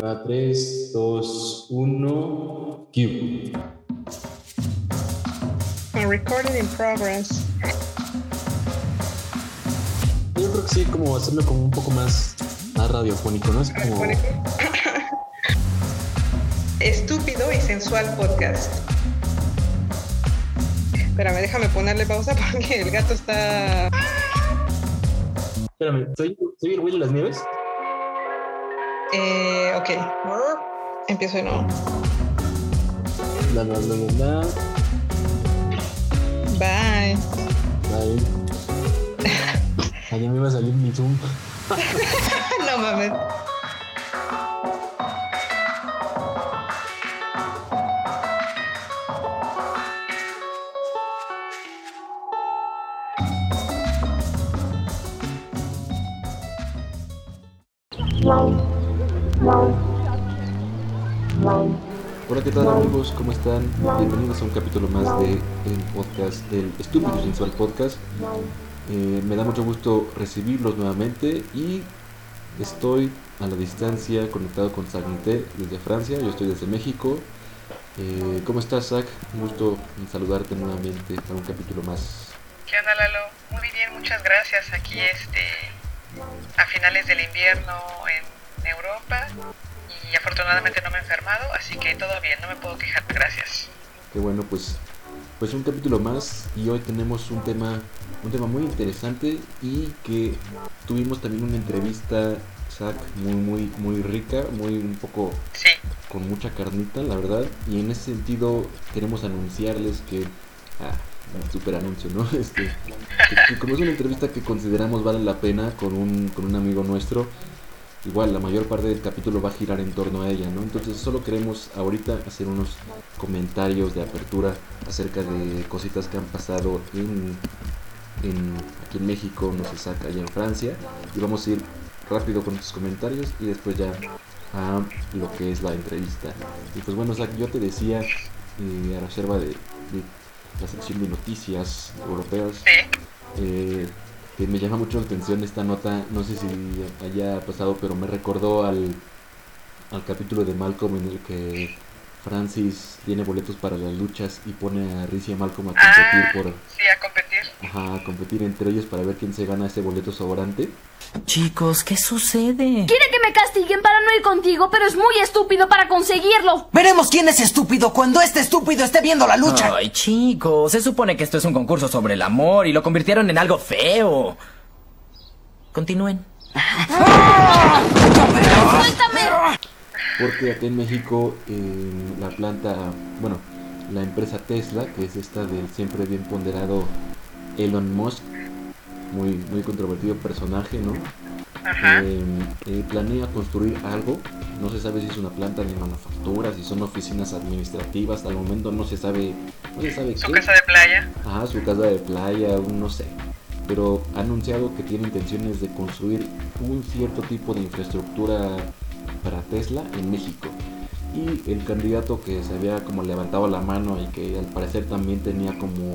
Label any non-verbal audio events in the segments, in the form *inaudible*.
Va 3, 2, 1, cue. Recording in progress. Yo creo que sí, como hacerlo como un poco más, más radiofónico, ¿no? Es como... *coughs* Estúpido y sensual podcast. Espérame, déjame ponerle pausa *laughs* porque el gato está. Espérame, ¿soy, soy el güey de las nieves? Eh, ok. Empiezo de nuevo. La. Bye. Bye. *laughs* Allá me iba a salir mi Zoom. no mames. Tal amigos? ¿Cómo están? Bienvenidos a un capítulo más del podcast, del Estúpido Sensual Podcast. Eh, me da mucho gusto recibirlos nuevamente y estoy a la distancia conectado con Zach Nité desde Francia, yo estoy desde México. Eh, ¿Cómo estás, Zach? Un gusto saludarte nuevamente para un capítulo más. ¿Qué onda, Lalo? Muy bien, muchas gracias. Aquí este, a finales del invierno en Europa y afortunadamente no me he enfermado, así que todo bien, no me puedo quejar, gracias. Qué bueno, pues, pues un capítulo más y hoy tenemos un tema, un tema muy interesante y que tuvimos también una entrevista, Zach, muy, muy, muy rica, muy un poco Sí, con mucha carnita, la verdad. Y en ese sentido queremos anunciarles que... Ah, super anuncio, ¿no? *laughs* Este, que, que como es una entrevista que consideramos vale la pena con un, con un amigo nuestro, igual la mayor parte del capítulo va a girar en torno a ella, ¿no? Entonces solo queremos ahorita hacer unos comentarios de apertura acerca de cositas que han pasado en, en aquí en México, no se saca allá en Francia. Y vamos a ir rápido con estos comentarios y después ya a lo que es la entrevista. Y pues bueno, Zach, yo te decía, eh, a reserva de, de la sección de noticias europeas, eh, que me llama mucho la atención esta nota, no sé si haya pasado, pero me recordó al, al capítulo de Malcolm en el que Francis tiene boletos para las luchas y pone a Riz y a Malcolm a competir Ah, por sí. Ajá, a competir entre ellos para ver quién se gana ese boleto sobrante. Chicos, ¿qué sucede? Quiere que me castiguen para no ir contigo, pero es muy estúpido para conseguirlo. Veremos quién es estúpido cuando este estúpido esté viendo la lucha. Ay, chicos, se supone que esto es un concurso sobre el amor y lo convirtieron en algo feo. Continúen. Suéltame. Porque acá en México eh, la planta, bueno, la empresa Tesla, que es esta del siempre bien ponderado Elon Musk, muy, muy controvertido personaje, ¿no? Ajá. Eh, eh, planea construir algo, no se sabe si es una planta de manufactura, si son oficinas administrativas, al momento no se sabe, no se sabe Su qué. casa de playa. Ajá, su casa de playa, no sé. Pero ha anunciado que tiene intenciones de construir un cierto tipo de infraestructura para Tesla en México. Y el candidato que se había como levantado la mano y que al parecer también tenía como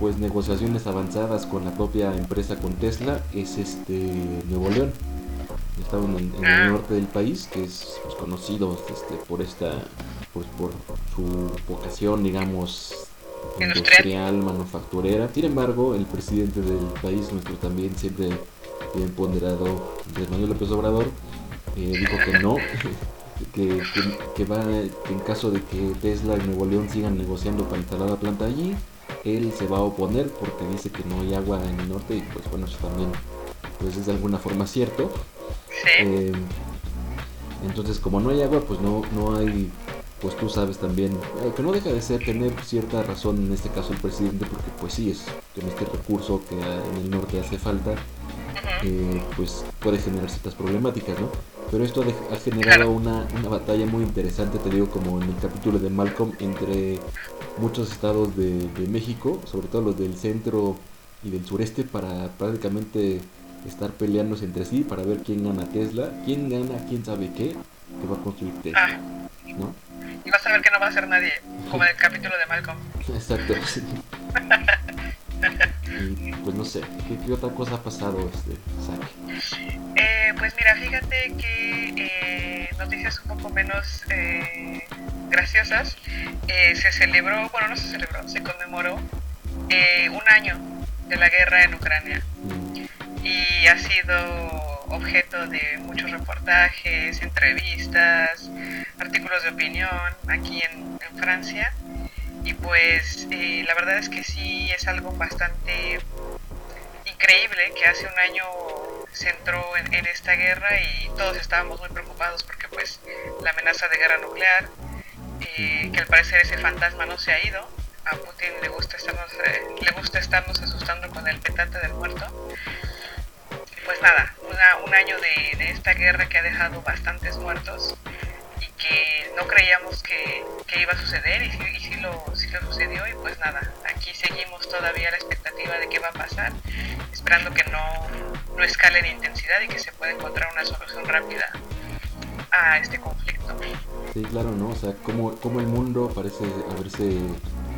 pues negociaciones avanzadas con la propia empresa con Tesla es este Nuevo León. Estaba en el, en el norte del país, que es pues, conocido este, por esta, pues por su vocación, digamos, Industrial. manufacturera. Sin embargo, el presidente del país, nuestro también siempre bien ponderado, Andrés Manuel López Obrador, eh, dijo que no, *laughs* que, que- que va, que en caso de que Tesla y Nuevo León sigan negociando para instalar la planta allí, él se va a oponer porque dice que no hay agua en el norte y pues bueno, eso también pues es de alguna forma cierto. Sí. Eh, entonces, como no hay agua, pues no, no hay, pues tú sabes también, eh, que no deja de ser tener cierta razón en este caso el presidente, porque pues sí, es con este recurso que en el norte hace falta, eh, pues puede generar ciertas problemáticas, ¿no? Pero esto ha de- ha generado una, una batalla muy interesante, te digo, como en el capítulo de Malcolm, entre muchos estados de, de México, sobre todo los del centro y del sureste, para prácticamente estar peleándose entre sí para ver quién gana Tesla, quién gana, quién sabe qué, que va a construir Tesla, Ah, ¿no? y vas a ver que no va a ser nadie, como en el capítulo de Malcolm. *laughs* Exacto. sí. *laughs* Y pues no sé, ¿qué, qué otra cosa ha pasado, este? Eh, pues pues mira, fíjate que eh, noticias un poco menos eh, graciosas. Eh, se celebró, bueno, no se celebró, se conmemoró eh, un año de la guerra en Ucrania y ha sido objeto de muchos reportajes, entrevistas, artículos de opinión aquí en, en Francia. Y pues eh, la verdad es que sí es algo bastante increíble que hace un año se entró en, en esta guerra y todos estábamos muy preocupados porque pues la amenaza de guerra nuclear, que al parecer ese fantasma no se ha ido, a Putin le gusta estarnos, eh, le gusta estarnos asustando con el petate del muerto. Pues nada, una- un año de, de esta guerra que ha dejado bastantes muertos y que no creíamos que, iba a suceder y y sí lo, sucedió y pues nada, aquí seguimos todavía la expectativa de qué va a pasar, esperando que no, no escale en intensidad y que se pueda encontrar una solución rápida a este conflicto. Sí, claro, ¿no? O sea, como, como el mundo parece haberse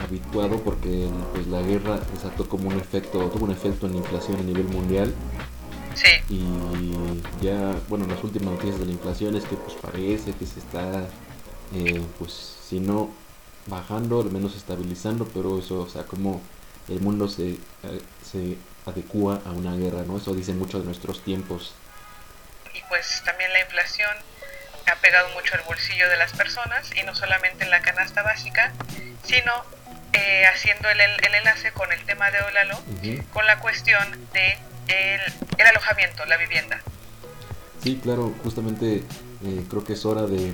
habituado porque pues, la guerra desató como un efecto, tuvo un efecto en la inflación a nivel mundial Sí, y ya, bueno, las últimas noticias de la inflación es que pues parece que se está, eh, pues si no bajando, al menos estabilizando, pero eso, o sea, como el mundo se, eh, se adecua a una guerra, ¿no? Eso dice mucho de nuestros tiempos. y pues también la inflación ha pegado mucho el bolsillo de las personas y no solamente en la canasta básica, sino eh, haciendo el, el enlace con el tema de Olalo, Ujú. con la cuestión de el, el alojamiento, la vivienda. Sí, claro, justamente eh, creo que es hora de,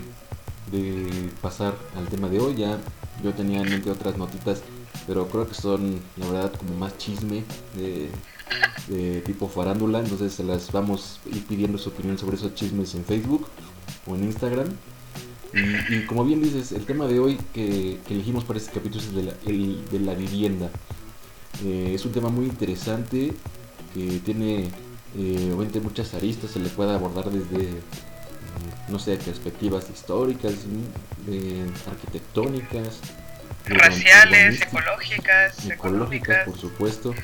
de pasar al tema de hoy. Ya yo tenía en mente otras notitas, pero creo que son, la verdad, como más chisme de, de tipo farándula. Entonces se las vamos a ir pidiendo su opinión sobre esos chismes en Facebook o en Instagram. Y, y como bien dices, el tema de hoy que, que elegimos para este capítulo es de la, el- de la vivienda. Eh, es un tema muy interesante que tiene eh, obviamente muchas aristas, se le puede abordar desde, eh, no sé, perspectivas históricas, eh, arquitectónicas, Raciales, ecológicas, por supuesto.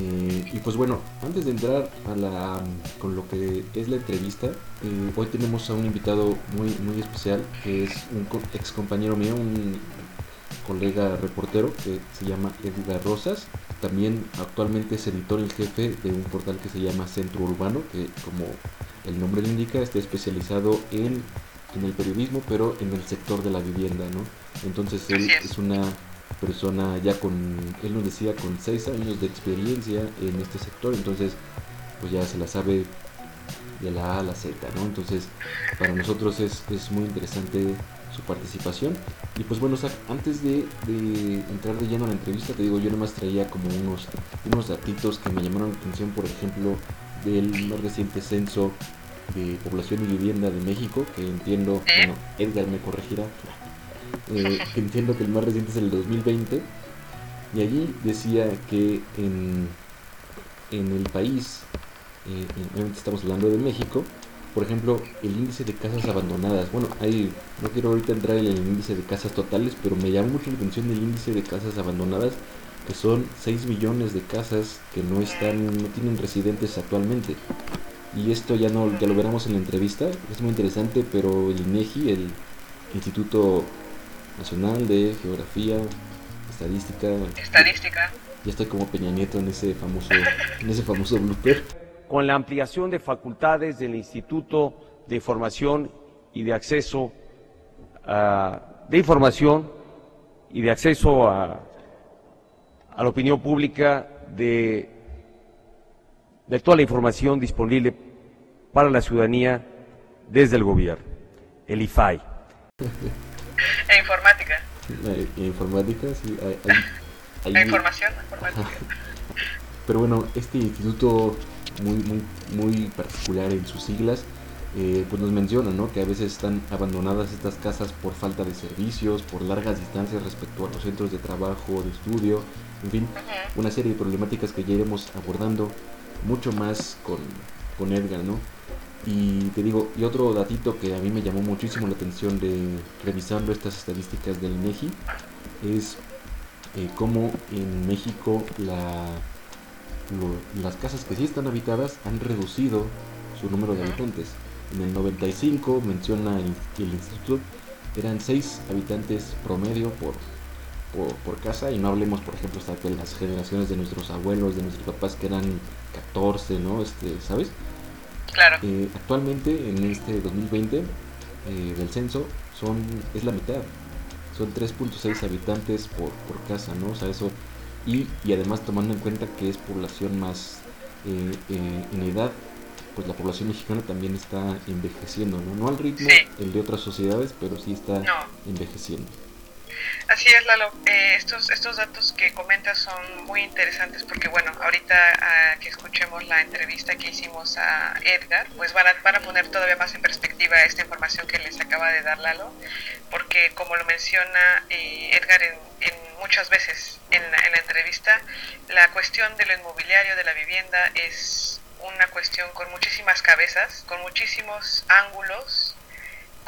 Eh, y pues bueno, antes de entrar a la, con lo que es la entrevista, eh, hoy tenemos a un invitado muy, muy especial, que es un co- ex compañero mío, un colega reportero que se llama Edgar Rosas. También actualmente es editor en jefe de un portal que se llama Centro Urbano, que como el nombre lo indica, está especializado en, en el periodismo, pero en el sector de la vivienda, ¿no? Entonces él es una persona ya con, él nos decía, con seis años de experiencia en este sector, entonces pues ya se la sabe de la A a la Z, ¿no? Entonces para nosotros es, es muy interesante su participación. Y pues bueno, Zach, antes de, de entrar de lleno a la entrevista, te digo, yo nomás traía como unos, unos datitos que me llamaron la atención, por ejemplo, del más reciente censo de población y vivienda de México, que entiendo, ¿Eh? bueno, Edgar me corregirá, eh, *laughs* que entiendo que el más reciente es el 2020, y allí decía que en, en el país, eh, en- obviamente estamos hablando de México, por ejemplo, el índice de casas abandonadas. Bueno, ahí no quiero ahorita entrar en el índice de casas totales, pero me llama mucho la atención el índice de casas abandonadas, que son 6 millones de casas que no están, no tienen residentes actualmente. Y esto ya no, ya lo veremos en la entrevista, es muy interesante, pero el INEGI, el Instituto Nacional de Geografía, Estadística, Estadística. ya estoy como Peña Nieto en ese famoso, en ese famoso blooper. con la ampliación de facultades del Instituto de Información y de Acceso ah, de Información y de Acceso a, a la opinión pública de, de toda la información disponible para la ciudadanía desde el gobierno, el IFAI. *laughs* E informática. Eh, informática, sí, hay- hay- E hay- *laughs* información, informática. Pero bueno, este instituto muy, muy, muy particular en sus siglas, eh, pues nos menciona, ¿no? Que a veces están abandonadas estas casas por falta de servicios, por largas distancias respecto a los centros de trabajo, de estudio, en fin, una serie de problemáticas que ya iremos abordando mucho más con, con Edgar, ¿no? Y te digo, y otro datito que a mí me llamó muchísimo la atención de revisando estas estadísticas del INEGI es eh, cómo en México las casas que sí están habitadas han reducido su número de habitantes. En el 95 menciona el, instituto, eran 6 habitantes promedio por, por, por casa y no hablemos por ejemplo hasta de las generaciones de nuestros abuelos, de nuestros papás que eran 14, ¿no? Este, ¿Sabes? Claro. Eh, actualmente en este 2020 eh, del censo son es la mitad son 3.6 habitantes por, por casa no o sea eso y, y además tomando en cuenta que es población más eh, eh, en edad pues la población mexicana también está envejeciendo no no al ritmo Sí. el de otras sociedades pero sí está No. envejeciendo Así es, Lalo. Eh, estos, estos datos que comentas son muy interesantes porque, bueno, ahorita ah, que escuchemos la entrevista que hicimos a Edgar, pues van a, van poner todavía más en perspectiva esta información que les acaba de dar Lalo, porque como lo menciona eh, Edgar en, en muchas veces en la, en la entrevista, la cuestión de lo inmobiliario, de la vivienda, es una cuestión con muchísimas cabezas, con muchísimos ángulos,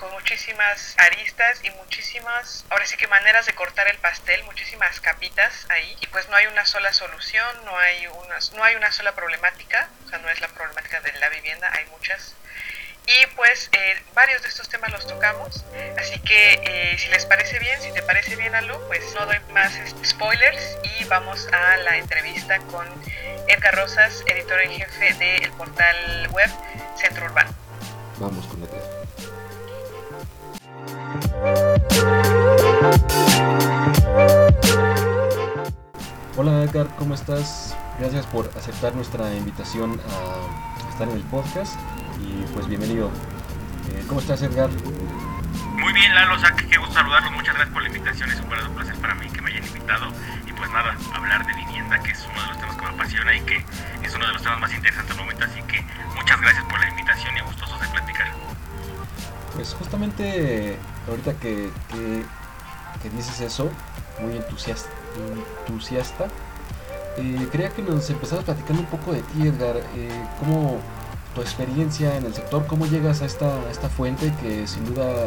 con muchísimas aristas y muchísimas, ahora sí que maneras de cortar el pastel, muchísimas capitas ahí y pues no hay una sola solución, no hay una, no hay una sola problemática, o sea, no es la problemática de la vivienda, hay muchas. Y pues eh, varios de estos temas los tocamos, así que eh, si les parece bien, si te parece bien Alu, pues no doy más spoilers y vamos a la entrevista con Edgar Rosas, editor en jefe del portal web Centro Urbano. vamos con Edgar Hola Edgar, ¿cómo estás? Gracias por aceptar nuestra invitación a estar en el podcast y pues bienvenido. Eh, ¿Cómo estás Edgar? Muy bien, Lalo, o sea, que qué gusto saludarlos. Muchas gracias por la invitación. Es un verdadero placer para mí que me hayan invitado. Y pues nada, hablar de vivienda, que es uno de los temas que me apasiona y que es uno de los temas más interesantes del momento. Así que muchas gracias por la invitación y gustosos de platicar. Pues justamente ahorita que, que, que dices eso, muy entusiasta, entusiasta eh, quería que nos empezaras platicando un poco de ti Edgar, eh, cómo tu experiencia en el sector, cómo llegas a esta, esta fuente que sin duda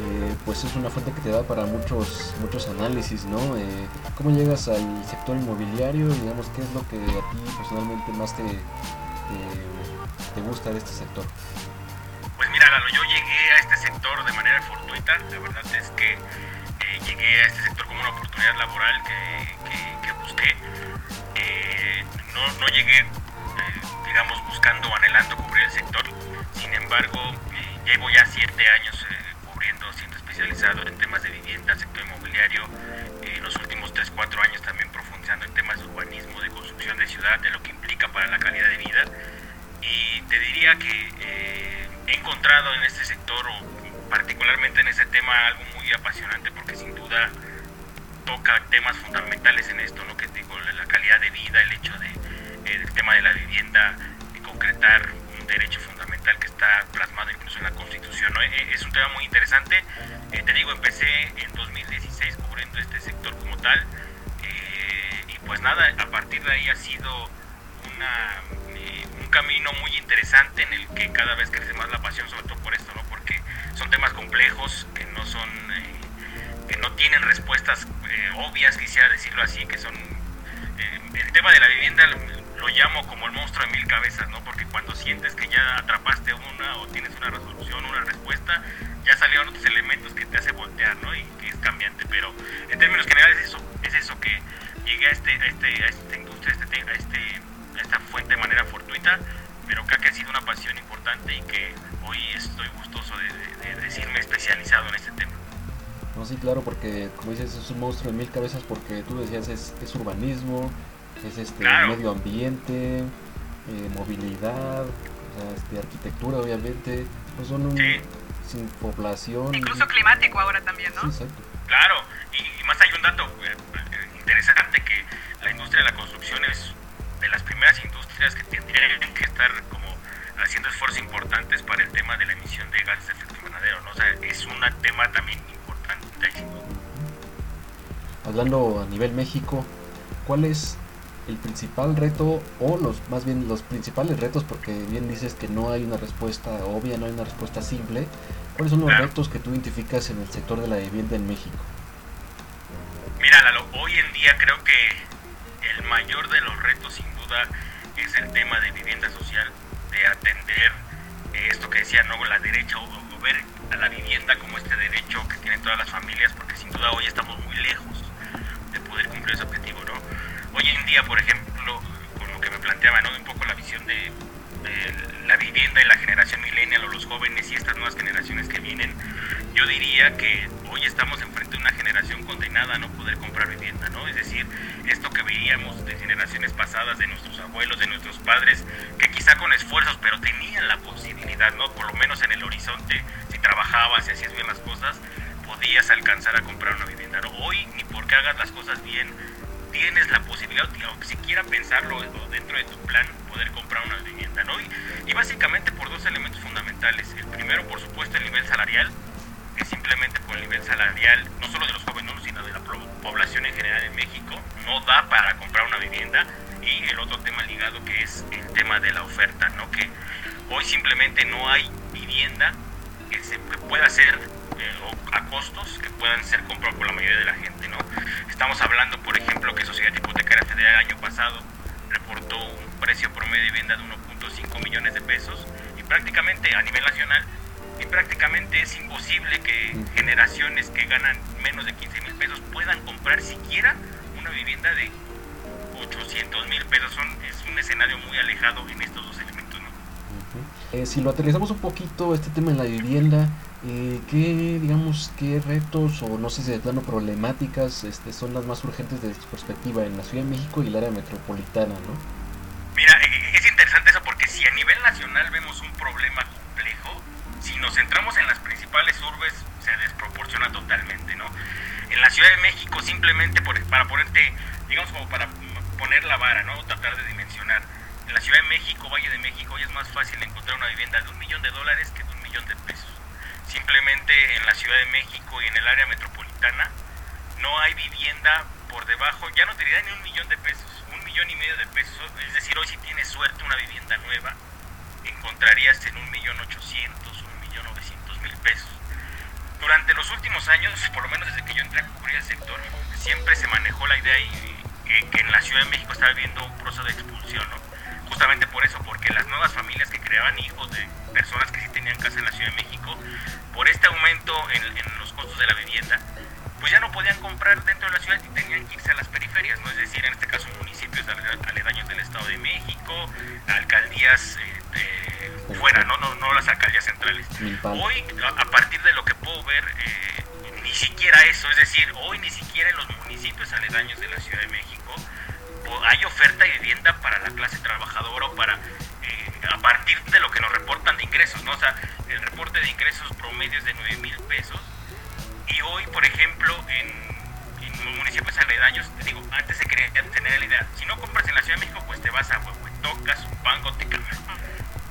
eh, pues es una fuente que te da para muchos muchos análisis, ¿no? Eh, ¿Cómo llegas al sector inmobiliario? y, Digamos, ¿qué es lo que a ti personalmente más te, te, gusta de este sector? Pues mira, Lalo, yo llegué a este sector de manera fortuita. La verdad es que llegué a este sector como una oportunidad laboral que, que- que busqué. Eh, no, no llegué, eh, digamos, buscando o anhelando cubrir el sector. Sin embargo, eh, llevo ya siete años eh, cubriendo, siendo especializado en temas de vivienda, sector inmobiliario. Eh, los últimos 3-4 años también profundizando en temas de urbanismo, de construcción de ciudad, de lo que implica para la calidad de vida. Y te diría que eh, he encontrado en este sector, o particularmente en este tema, algo muy apasionante porque sin duda toca temas fundamentales en esto, ¿no? Que digo, la, calidad de vida, el hecho de eh, el tema de la vivienda, de concretar un derecho fundamental que está plasmado incluso en la Constitución, ¿no? Eh, es un tema muy interesante. Eh, te digo, empecé en 2016 cubriendo este sector como tal. eh, y pues nada, a partir de ahí ha sido una, un camino muy interesante en el que cada vez crece más la pasión, sobre todo por esto, ¿no? Porque son temas complejos que no son, eh, que no tienen respuestas eh, obvias, quisiera decirlo así, que son eh, el tema de la vivienda lo, lo llamo como el monstruo de mil cabezas, ¿no? Porque cuando sientes que ya atrapaste una o tienes una resolución, una respuesta, ya salieron otros elementos que te hace voltear, ¿no? Y que es cambiante, pero en términos generales es eso, es eso que llegué a este, a este, a esta industria, a este, a este, esta fuente de manera fortuita, pero creo que ha sido una pasión importante y que hoy estoy gustoso de, de- de decirme especializado en este tema. No, sí, claro, porque como dices, es un monstruo de mil cabezas porque tú decías es, es urbanismo, es este Claro. medio ambiente, eh, movilidad, o sea, este, arquitectura, obviamente, pues son un, Sí. sin población. Incluso climático ahora también, Sí, ¿no? exacto. Claro, y, y más hay un dato eh, interesante que la industria de la construcción es de las primeras industrias que tendrían que estar como haciendo esfuerzos importantes para el tema de la emisión de gases de efecto invernadero, ¿no? O sea, es un tema también importante. Hablando a nivel México, ¿cuál es el principal reto o los más bien los principales retos porque bien dices que no hay una respuesta obvia, no hay una respuesta simple. ¿Cuáles son los Claro. retos que tú identificas en el sector de la vivienda en México? Mira, Lalo, hoy en día creo que el mayor de los retos duda es el tema de vivienda social, de atender eh, esto que decía no la derecha o, o ver a la vivienda como este derecho que tienen todas las familias, porque sin duda hoy estamos muy lejos de poder cumplir ese objetivo, ¿no? Hoy en día, por ejemplo, con lo que me planteaba, ¿no? Un poco la visión de, de la vivienda y la generación millennial o los jóvenes y estas nuevas generaciones que vienen, yo diría que hoy estamos enfrente de una generación condenada a no poder comprar vivienda, ¿no? Es decir, esto que veíamos de generaciones pasadas, de nuestros abuelos, de nuestros padres, que quizá con esfuerzos, pero tenían la posibilidad, ¿no? Por lo menos en el horizonte, si trabajabas, si hacías bien las cosas, podías alcanzar a comprar una vivienda, ¿no? Hoy, ni porque hagas las cosas bien, tienes la posibilidad, o siquiera pensarlo dentro de tu plan, poder comprar una vivienda, ¿no? Y, y básicamente por dos elementos fundamentales. El primero, por supuesto, el nivel salarial, que simplemente por el nivel salarial, no solo de los jóvenes, ¿no? sino de la población en general en México, no da para comprar una vivienda. Y el otro tema ligado que es el tema de la oferta, ¿no? Que hoy simplemente no hay vivienda que se pueda hacer eh, a costos que puedan ser comprados por la mayoría de la gente, ¿no? Estamos hablando, por ejemplo, que Sociedad Hipotecaria Federal el año pasado reportó un precio promedio de vivienda de 1.5 millones de pesos y prácticamente a nivel nacional y prácticamente es imposible que generaciones que ganan menos de 15 mil pesos puedan comprar siquiera una vivienda de 800 mil pesos. Son, es un escenario muy alejado en estos dos elementos, ¿no? Eh, si lo aterrizamos un poquito, este tema en la vivienda, eh, ¿qué, digamos, qué retos o no sé si de plano problemáticas este, son las más urgentes desde tu perspectiva en la Ciudad de México y el área metropolitana, ¿no? Mira, eh, es interesante eso porque si a nivel nacional vemos un problema si nos centramos en las principales urbes se desproporciona totalmente, ¿no? En la Ciudad de México simplemente por- para ponerte, digamos como para poner la vara, ¿no? Tratar de dimensionar. En la Ciudad de México, Valle de México, hoy es más fácil encontrar una vivienda de un millón de dólares que de un millón de pesos. Simplemente en la Ciudad de México y en el área metropolitana no hay vivienda por debajo, ya no te diría ni un millón de pesos, un millón y medio de pesos. Es decir, hoy si tienes suerte una vivienda nueva, encontrarías en un millón ochocientos, un millón novecientos mil pesos. Durante los últimos años, por lo menos desde que yo entré a cubrir el sector, siempre se manejó la idea y, que, en la Ciudad de México estaba viviendo un proceso de expulsión, ¿no? Justamente por eso, porque las nuevas familias que creaban hijos de personas que sí tenían casa en la Ciudad de México, por este aumento en, los costos de la vivienda, pues ya no podían comprar dentro de la ciudad y tenían que irse a las periferias, ¿no? Es decir, en este caso municipios ale- aledaños del Estado de México, alcaldías eh, de fuera, ¿no? No, no las alcaldías centrales. Hoy, a partir de lo que puedo ver, eh, ni siquiera eso, es decir, hoy ni siquiera en los municipios aledaños de la Ciudad de México hay oferta de vivienda para la clase trabajadora o para, eh, a partir de lo que nos reportan de ingresos, ¿no? O sea, el reporte de ingresos promedio es de 9 mil pesos y hoy, por ejemplo, en, municipios aledaños, te digo, antes se quería tener la idea, si no compras en la Ciudad de México, pues te vas a Huehuetocas, Zumpango, Tecamachalco.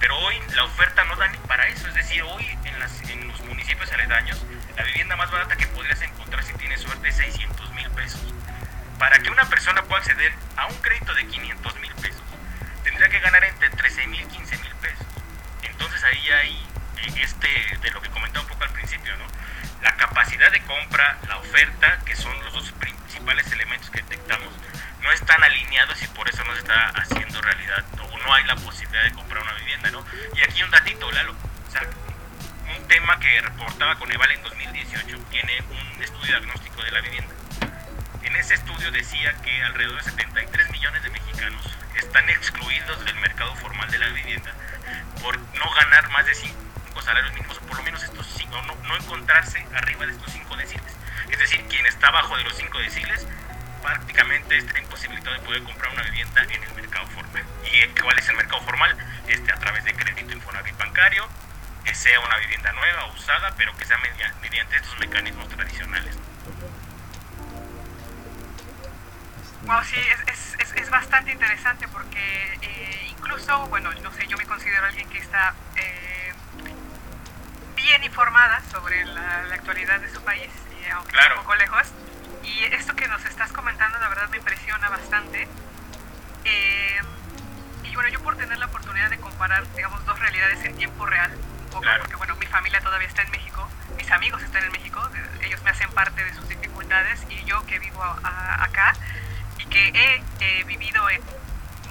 Pero hoy la oferta no da ni para eso, es decir, hoy en, las, los municipios aledaños, la vivienda más barata que podrías encontrar si tienes suerte es 600 mil pesos. Para que una persona pueda acceder a un crédito de 500 mil pesos, tendría que ganar entre 13 mil y 15 mil pesos. Entonces ahí hay eh, este, de lo que comentaba un poco al principio, ¿no? La capacidad de compra, la oferta, que son los dos principales elementos que detectamos, no están alineados y por eso no se está haciendo realidad o no hay la posibilidad de comprar una vivienda, ¿no? Y aquí un datito, Lalo, o sea, un tema que reportaba Coneval en 2018, tiene un estudio diagnóstico de la vivienda. En ese estudio decía que alrededor de 73 millones de mexicanos están excluidos del mercado formal de la vivienda por no ganar más de 5 salarios mínimos o por lo menos estos cinco, no, no encontrarse arriba de estos 5 deciles. Es decir, quien está abajo de los 5 deciles prácticamente está imposibilitado de poder comprar una vivienda en el mercado formal. ¿Y eh, cuál es el mercado formal? Este, a través de crédito Infonavit bancario, que sea una vivienda nueva o usada, pero que sea media- mediante estos mecanismos tradicionales. Wow, sí, es, es, es, bastante interesante porque eh, incluso, bueno, no sé, yo me considero alguien que está eh, bien informada sobre la, la actualidad de su país, y aunque Claro. un poco lejos. Y esto que nos estás comentando, la verdad, me impresiona bastante. Eh, y bueno, yo por tener la oportunidad de comparar, digamos, dos realidades en tiempo real, un poco, Claro. porque bueno, mi familia todavía está en México, mis amigos están en México, ellos me hacen parte de sus dificultades y yo que vivo a- a- acá y que he eh, vivido en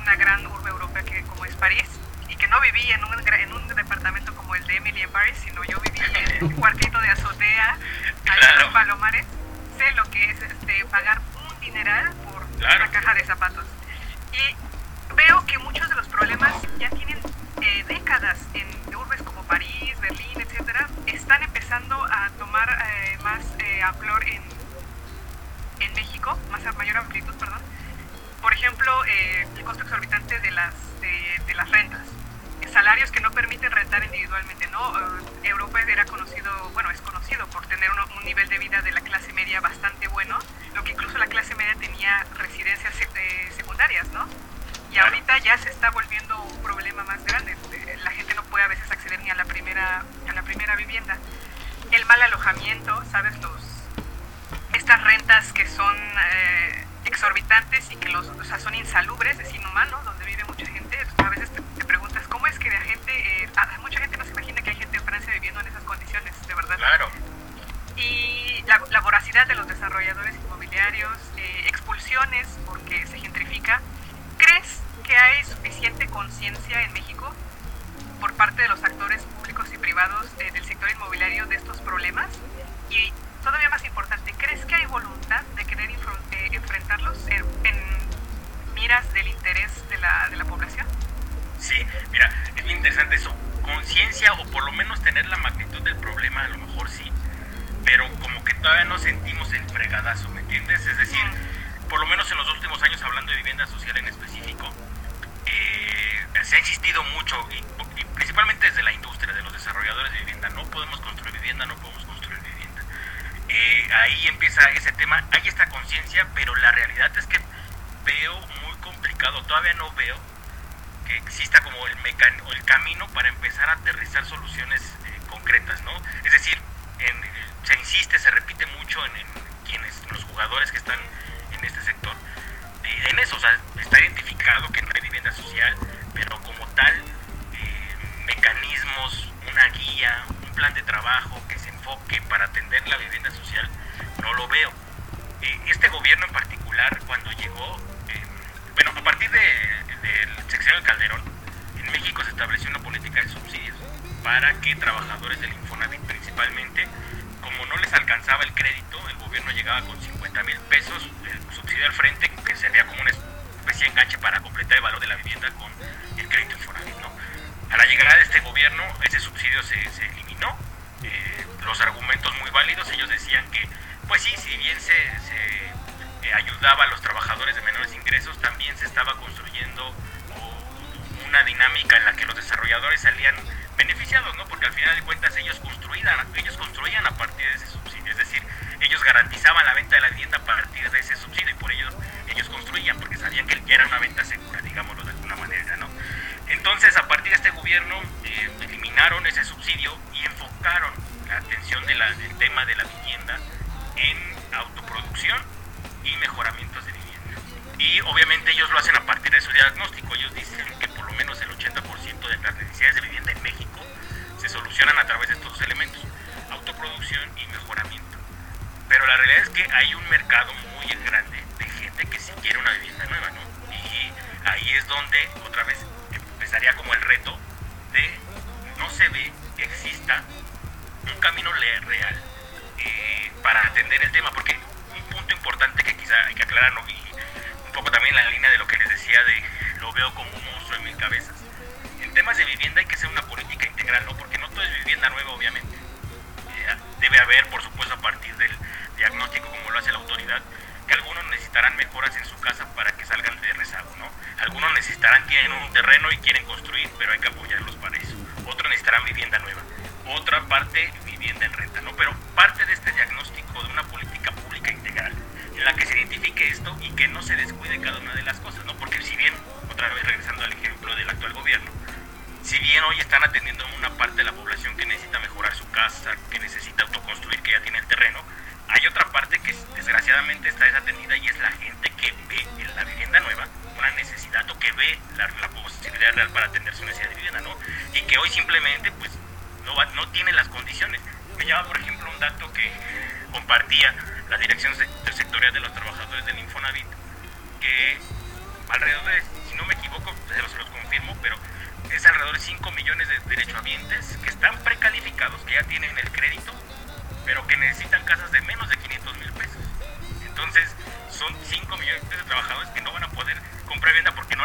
una gran urbe europea que como es París y que no viví en un, en un departamento como el de Emily en Paris, sino yo viví en un *laughs* cuartito de azotea, allá en Claro. los Palomares. Lo que es este, pagar un dineral por Claro. una caja de zapatos. Y veo que muchos de los problemas ya tienen eh, décadas en urbes como París, Berlín, etcétera, están empezando a tomar eh, más eh, amplor en, en México, más a mayor amplitud, perdón. Por ejemplo, eh, el costo exorbitante de las, de, de las rentas. Salarios que no permiten rentar individualmente, ¿no? Eh, Europa era conocido, bueno, es conocido por tener un nivel de vida de la clase media bastante bueno, lo que incluso la clase media tenía residencias eh, secundarias, ¿no? Y ahorita ya se está volviendo un problema más grande. Eh, La gente no puede a veces acceder ni a la primera, a la primera vivienda. El mal alojamiento, ¿sabes? Los, estas rentas que son eh, exorbitantes y que los, o sea, son insalubres, es inhumano, que la gente, eh, ah, mucha gente no se imagina que hay gente en Francia viviendo en esas condiciones, de verdad? Claro. y la, la voracidad de los desarrolladores inmobiliarios, eh, expulsiones porque se gentrifica. ¿Crees que hay suficiente conciencia en México por parte de los actores públicos y privados eh, del sector inmobiliario de estos problemas? Y todavía más importante, ¿crees que hay voluntad de querer enfrentarlos en, en miras del interés de la, de la población? Sí, mira, es bien interesante eso. Conciencia o por lo menos tener la magnitud del problema, a lo mejor sí, pero como que todavía no sentimos el fregadazo, ¿me entiendes? Es decir, por lo menos en los últimos años, hablando de vivienda social en específico, eh, se ha insistido mucho, y, y principalmente desde la industria, de los desarrolladores de vivienda, no podemos construir vivienda, no podemos construir vivienda. Eh, ahí empieza ese tema, hay esta conciencia, pero la realidad es que veo muy complicado, todavía no veo que exista como el, mecan o el camino para empezar a aterrizar soluciones eh, concretas, ¿no? Es decir, en- se insiste, se repite mucho en, en quienes, los jugadores que están en este sector, eh, en eso, o sea, está identificado que no hay vivienda social, pero como tal, eh, mecanismos, una guía, un plan de trabajo que se enfoque para atender la vivienda social, no lo veo. Eh, este gobierno en particular, cuando llegó, eh, bueno, a partir de, del sexenio de Calderón, en México se estableció una política de subsidios para que trabajadores del Infonavit principalmente, como no les alcanzaba el crédito, el gobierno llegaba con 50 mil pesos, el subsidio al frente, que sería como una especie de enganche para completar el valor de la vivienda con el crédito Infonavit, ¿no? A la llegada de este gobierno, ese subsidio se, se eliminó, eh, los argumentos muy válidos, ellos decían que, pues sí, si bien se, se, eh, ayudaba a los trabajadores de menores ingresos, también se estaba construyendo una dinámica en la que los desarrolladores salían beneficiados, ¿no? Porque al final de cuentas ellos construían, ellos construían a partir de ese subsidio, es decir, ellos garantizaban la venta de la vivienda a partir de ese subsidio y por ello ellos construían, porque sabían que era una venta segura, digámoslo de alguna manera, ¿no? Entonces, a partir de este gobierno, eh, eliminaron ese subsidio y enfocaron la atención de la- del tema de la vivienda en autoproducción y mejoramientos de vivienda. Y obviamente ellos lo hacen a partir de su diagnóstico. Ellos dicen que por lo menos el 80% de las necesidades de vivienda en México se solucionan a través de estos dos elementos, autoproducción y mejoramiento. Pero la realidad es que hay un mercado muy grande de gente que sí quiere una vivienda nueva, ¿no? Y ahí es donde otra vez empezaría como el reto de no se ve que exista un camino real eh, para atender el tema, porque punto importante que quizá hay que aclarar, ¿no? y un poco también en la línea de lo que les decía de lo veo como un monstruo en mil cabezas. En temas de vivienda hay que hacer una política integral, ¿no? Porque no todo es vivienda nueva, obviamente. Eh, debe haber, por supuesto, a partir del diagnóstico, como lo hace la autoridad, que algunos necesitarán mejoras en su casa para que salgan de rezago, ¿no? Algunos necesitarán, tienen un terreno y quieren construir, pero hay que apoyarlos para eso. Otros necesitarán vivienda nueva. Otra parte, vivienda en renta, ¿no? Pero parte de este diagnóstico de una política la que se identifique esto y que no se descuide cada una de las cosas, ¿no? Porque si bien, otra vez regresando al ejemplo del actual gobierno, si bien hoy están atendiendo a una parte de la población que necesita mejorar su casa, que necesita autoconstruir, que ya tiene el terreno, hay otra parte que desgraciadamente está desatendida y es la gente que ve en la vivienda nueva una necesidad o que ve la, la posibilidad real para atender su necesidad de vivienda, ¿no? Y que hoy simplemente pues no, no tiene las condiciones. Me llama por ejemplo un dato que compartía la Dirección De los Trabajadores del Infonavit, que alrededor de, si no me equivoco, se los, confirmo, pero es alrededor de 5 millones de derechohabientes que están precalificados, que ya tienen el crédito, pero que necesitan casas de menos de 500 mil pesos. Entonces, son 5 millones de trabajadores que no van a poder comprar vivienda porque ¿no?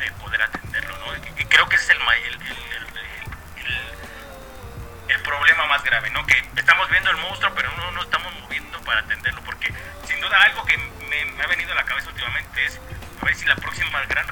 Eh, poder atenderlo, ¿no? Y creo que ese es el, el, el, problema más grave, ¿no? Que estamos viendo el monstruo, pero no, no estamos moviendo para atenderlo, porque sin duda algo que me, me ha venido a la cabeza últimamente es a ver si la próxima gran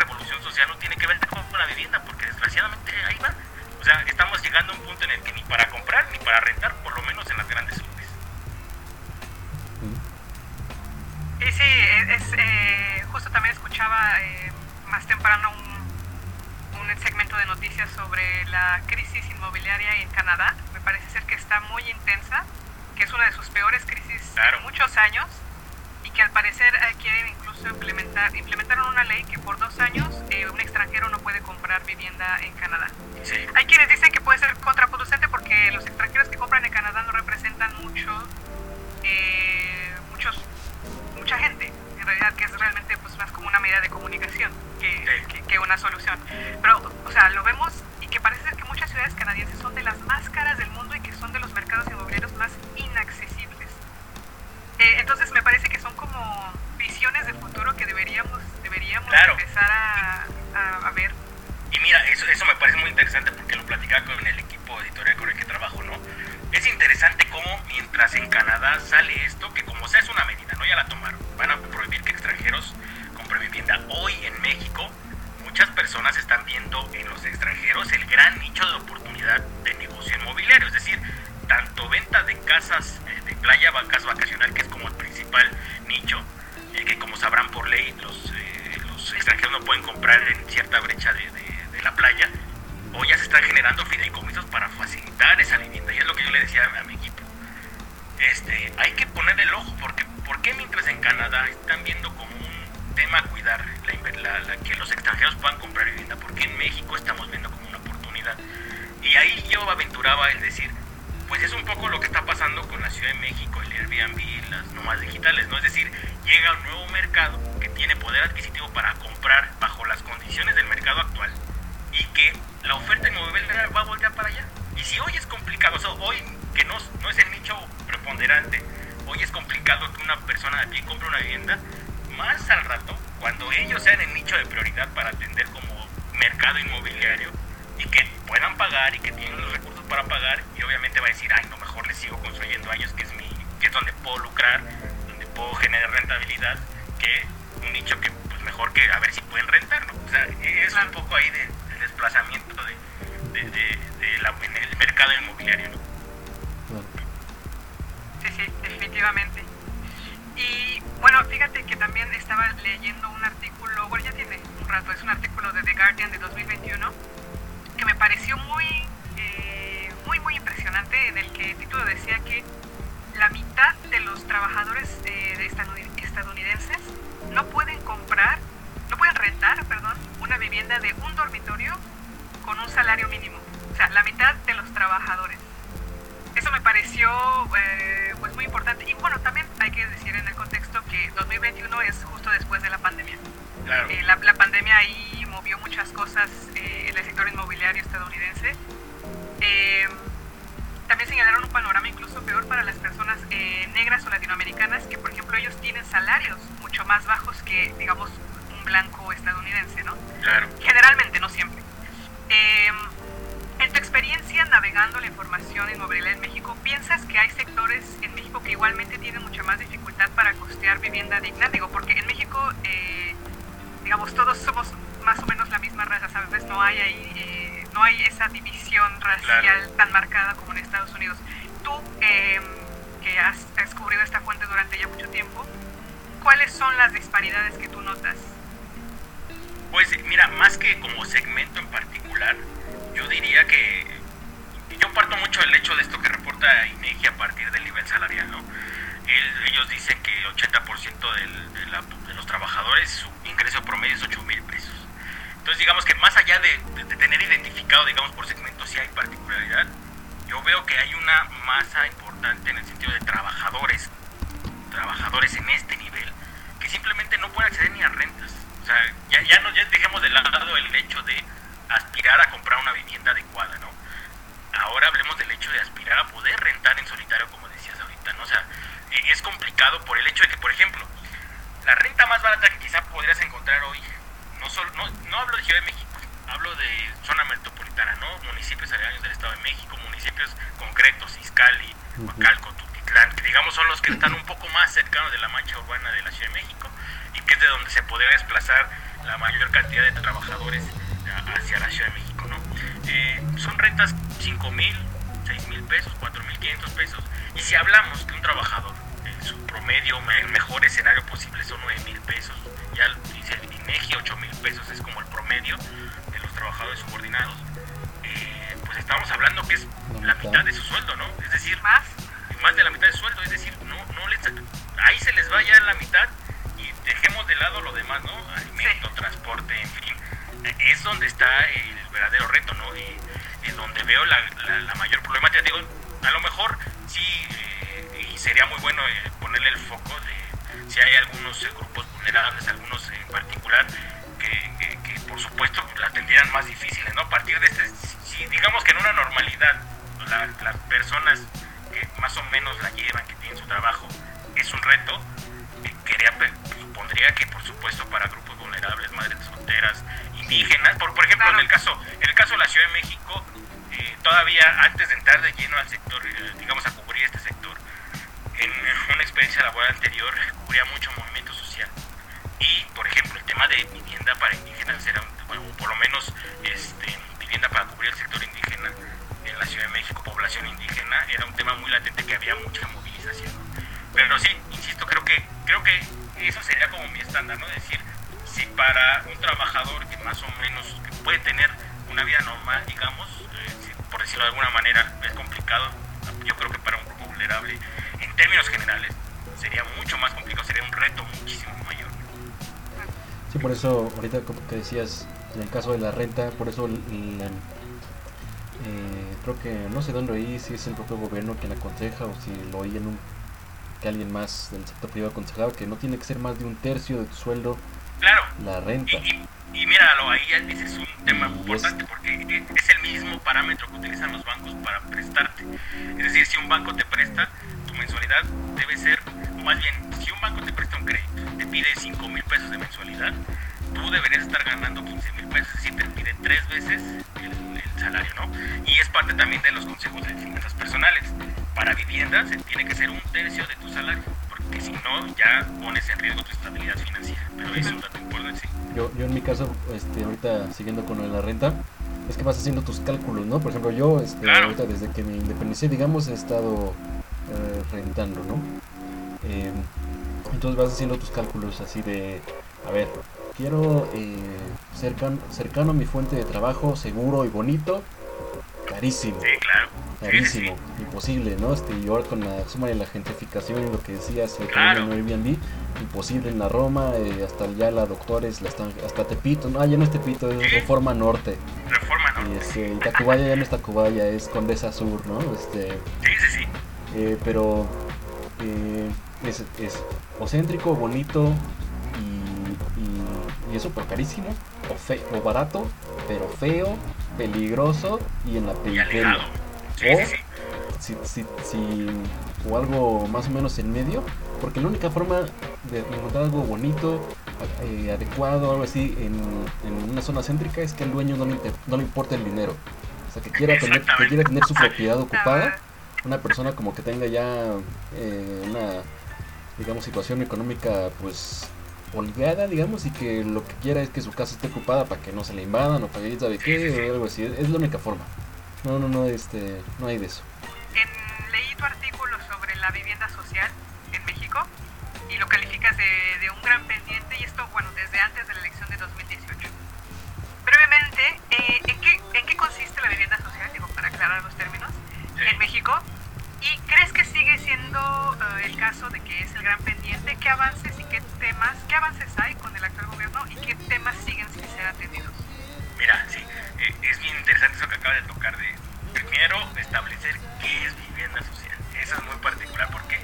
casas de playa, va- casa vacacional, que es como el principal nicho, eh, que como sabrán por ley, los, eh, los extranjeros no pueden comprar en cierta brecha de, de- de la playa, hoy ya se están generando fideicomisos para facilitar esa vivienda. Y es lo que yo le decía a, mi equipo. Este, hay que poner el ojo, porque ¿por qué mientras en Canadá están viendo como un tema cuidar la la- la- que los extranjeros puedan comprar vivienda? ¿Por qué en México estamos viendo como una oportunidad? Y ahí yo aventuraba el decir, pues es un poco lo que está pasando con la Ciudad de México, el Airbnb, las nómadas digitales, ¿no? Es decir, llega un nuevo mercado que tiene poder adquisitivo para comprar bajo las condiciones del mercado actual y que la oferta inmobiliaria va a voltear para allá. Y si hoy es complicado, o sea, hoy que no, no es el nicho preponderante, hoy es complicado que una persona de pie compre una vivienda, más al rato, cuando ellos sean el nicho de prioridad para atender como mercado inmobiliario y que puedan pagar y que tienen los recursos para pagar y obviamente va a decir, ay, no, mejor les sigo construyendo a ellos, que es, mi, que es donde puedo lucrar, donde puedo generar rentabilidad, que un nicho que pues mejor que a ver si pueden rentar, ¿no? O sea, es un poco ahí de, del desplazamiento de, de, en el mercado inmobiliario, ¿no? Sí, sí, definitivamente. Y bueno, fíjate que también estaba leyendo un artículo, bueno, ya tiene un rato, es un artículo de The Guardian de 2021, que me pareció muy, muy, muy impresionante, en el que el título decía que la mitad de los trabajadores eh, estadounidenses no pueden comprar, no pueden rentar, perdón, una vivienda de un dormitorio con un salario mínimo. O sea, la mitad de los trabajadores. Eso me pareció eh, pues muy importante. Y bueno, también hay que decir en el contexto que 2021 es justo después de la pandemia. Claro. Eh, la, la pandemia ahí movió muchas cosas eh, en el sector inmobiliario estadounidense. Eh, también señalaron un panorama incluso peor para las personas eh, negras o latinoamericanas, que por ejemplo ellos tienen salarios mucho más bajos que, digamos, un blanco estadounidense, ¿no? Claro. Generalmente, no siempre. Eh, en tu experiencia navegando la información inmobiliaria en México, ¿piensas que hay sectores en México que igualmente tienen mucha más dificultad para costear vivienda digna? Digo, porque en México, eh, digamos, todos somos más o menos la misma raza, ¿sabes? No hay ahí, eh, no hay esa división racial Claro. tan marcada como en Estados Unidos. Tú, eh, que has descubrido esta fuente durante ya mucho tiempo, ¿cuáles son las disparidades que tú notas? Pues mira, más que como segmento en particular, yo diría que yo parto mucho del hecho de esto que reporta INEGI a partir del nivel salarial, ¿no? El- ellos dicen que el 80% del- de, la- de los trabajadores su ingreso promedio es 8 mil pesos. Entonces, digamos que más allá de, de- de tener identificado, digamos, por segmento si hay particularidad, yo veo que hay una masa importante en el sentido de trabajadores, trabajadores en este nivel, que simplemente no pueden acceder ni a rentas. O sea, ya, ya, no, ya dejemos de lado el hecho de aspirar a comprar una vivienda adecuada, ¿no? Ahora hablemos del hecho de aspirar a poder rentar en solitario, como decías ahorita, ¿no? O sea, y es complicado por el hecho de que, por ejemplo, la renta más barata que quizá podrías encontrar hoy, no solo, no, no hablo de Ciudad de México, hablo de zona metropolitana, ¿no? Municipios aledaños del Estado de México, municipios concretos, Izcali, Huacalco, Tutitlán, que digamos son los que están un poco más cercanos de la mancha urbana de la Ciudad de México y que es de donde se podría desplazar la mayor cantidad de trabajadores hacia la Ciudad de México, ¿no? Eh, son rentas 5 mil, 6 mil pesos, 4 mil 500 pesos. Y si hablamos que un trabajador, su promedio, me- el mejor escenario posible son 9 mil pesos, ya dice el INEGI 8 mil pesos es como el promedio de los trabajadores subordinados, eh, pues estamos hablando que es la mitad de su sueldo, ¿no? Es decir, Más. más de la mitad de su sueldo, es decir, no, no les, ahí se les va ya la mitad y dejemos de lado lo demás, ¿no? Alimento, transporte, en fin, es donde está el verdadero reto, ¿no? Y, y donde veo la, la- la mayor problemática, digo, a lo mejor sí, eh, y sería muy bueno eh, ponerle el foco de si hay algunos eh, grupos vulnerables, algunos en particular, que, que- que, por supuesto la tendrían más difíciles, ¿no? A partir de este, si digamos que en una normalidad la- las personas que más o menos la llevan, que tienen su trabajo, es un reto, eh, quería, supondría que por supuesto para grupos vulnerables, madres solteras, indígenas, por, por ejemplo en el caso, en el caso de la Ciudad de México, eh, todavía antes de entrar de lleno al sector, eh, digamos a cubrir este sector, en una experiencia laboral anterior cubría mucho movimiento social y por ejemplo el tema de vivienda para indígenas era un, bueno, por lo menos este, vivienda para cubrir el sector indígena en la Ciudad de México, población indígena, era un tema muy latente que había mucha movilización. Pero sí, insisto, creo que creo que eso sería como mi estándar, ¿no? Es decir, si para un trabajador que más o menos puede tener una vida normal, digamos, eh, por decirlo de alguna manera, es complicado, yo creo que para un grupo vulnerable, en términos generales, sería mucho más complicado, sería un reto muchísimo mayor. Sí, por eso, ahorita como que decías, en el caso de la renta, por eso el- el- eh, creo que no sé dónde oí, si es el propio gobierno quien aconseja o si lo oí en un que alguien más del sector privado aconsejaba que no tiene que ser más de un tercio de tu sueldo Claro, la renta. y, y míralo, ahí ya ese es un tema Y es- importante porque es el mismo parámetro que utilizan los bancos para prestarte. Es decir, si un banco te presta, mensualidad debe ser, o más bien, si un banco te presta un crédito, te pide 5 mil pesos de mensualidad, tú deberías estar ganando 15 mil pesos, es decir, te pide tres veces el, el salario, ¿no? Y es parte también de los consejos de finanzas personales. Para vivienda se tiene que ser un tercio de tu salario, porque si no, ya pones en riesgo tu estabilidad financiera. Pero es un dato importante, sí. Yo, yo en mi caso, este, ahorita siguiendo con lo de la renta, es que vas haciendo tus cálculos, ¿no? Por ejemplo, yo, este, Claro. ahorita desde que me independicé, digamos, he estado eh, rentando, ¿no? Eh, entonces vas haciendo tus cálculos así de, a ver, quiero eh, cercan- cercano a mi fuente de trabajo, seguro y bonito, carísimo. Sí, claro. Sí, sí, Carísimo, imposible, ¿no? Este, y ahora con la suma de la gentrificación y lo que decías, Claro. en Airbnb, imposible en la Roma, eh, hasta ya la doctores, la están, hasta Tepito, no, ah, ya no es Tepito, es Reforma Norte, Reforma, ¿no? y este, y Tacubaya ya no es Tacubaya, es Condesa Sur, ¿no? Este, Sí, sí, sí. Eh, pero eh, es, es o céntrico, bonito y, y, y eso, pero carísimo, o, fe, o barato, pero feo, peligroso y en la periferia. O si, si, si- o algo más o menos en medio, porque la única forma de encontrar algo bonito, eh, adecuado, algo así en, en una zona céntrica es que al dueño no le, inter- no le importa el dinero. O sea, que quiera, tener, que quiera tener su propiedad ocupada, una persona como que tenga ya eh, una, digamos, situación económica pues holgada, digamos, y que lo que quiera es que su casa esté ocupada para que no se le invadan o para que sabe qué, o algo así. Es la única forma. No, no, no, este, no hay de eso. En- leí tu artículo sobre la vivienda social en México y lo calificas de, de un gran pendiente y esto, bueno, desde antes de la elección de 2018. Brevemente, eh, ¿en, qué, ¿en qué consiste la vivienda social? Digo, para aclarar los términos, en México. ¿Y crees que sigue siendo eh, el caso de que es el gran pendiente? ¿Qué avances y qué temas, qué avances hay con el actual gobierno y qué temas siguen sin ser atendidos? Mira, sí, eh, es bien interesante eso que acaba de tocar de primero establecer qué es vivienda social. Eso es muy particular porque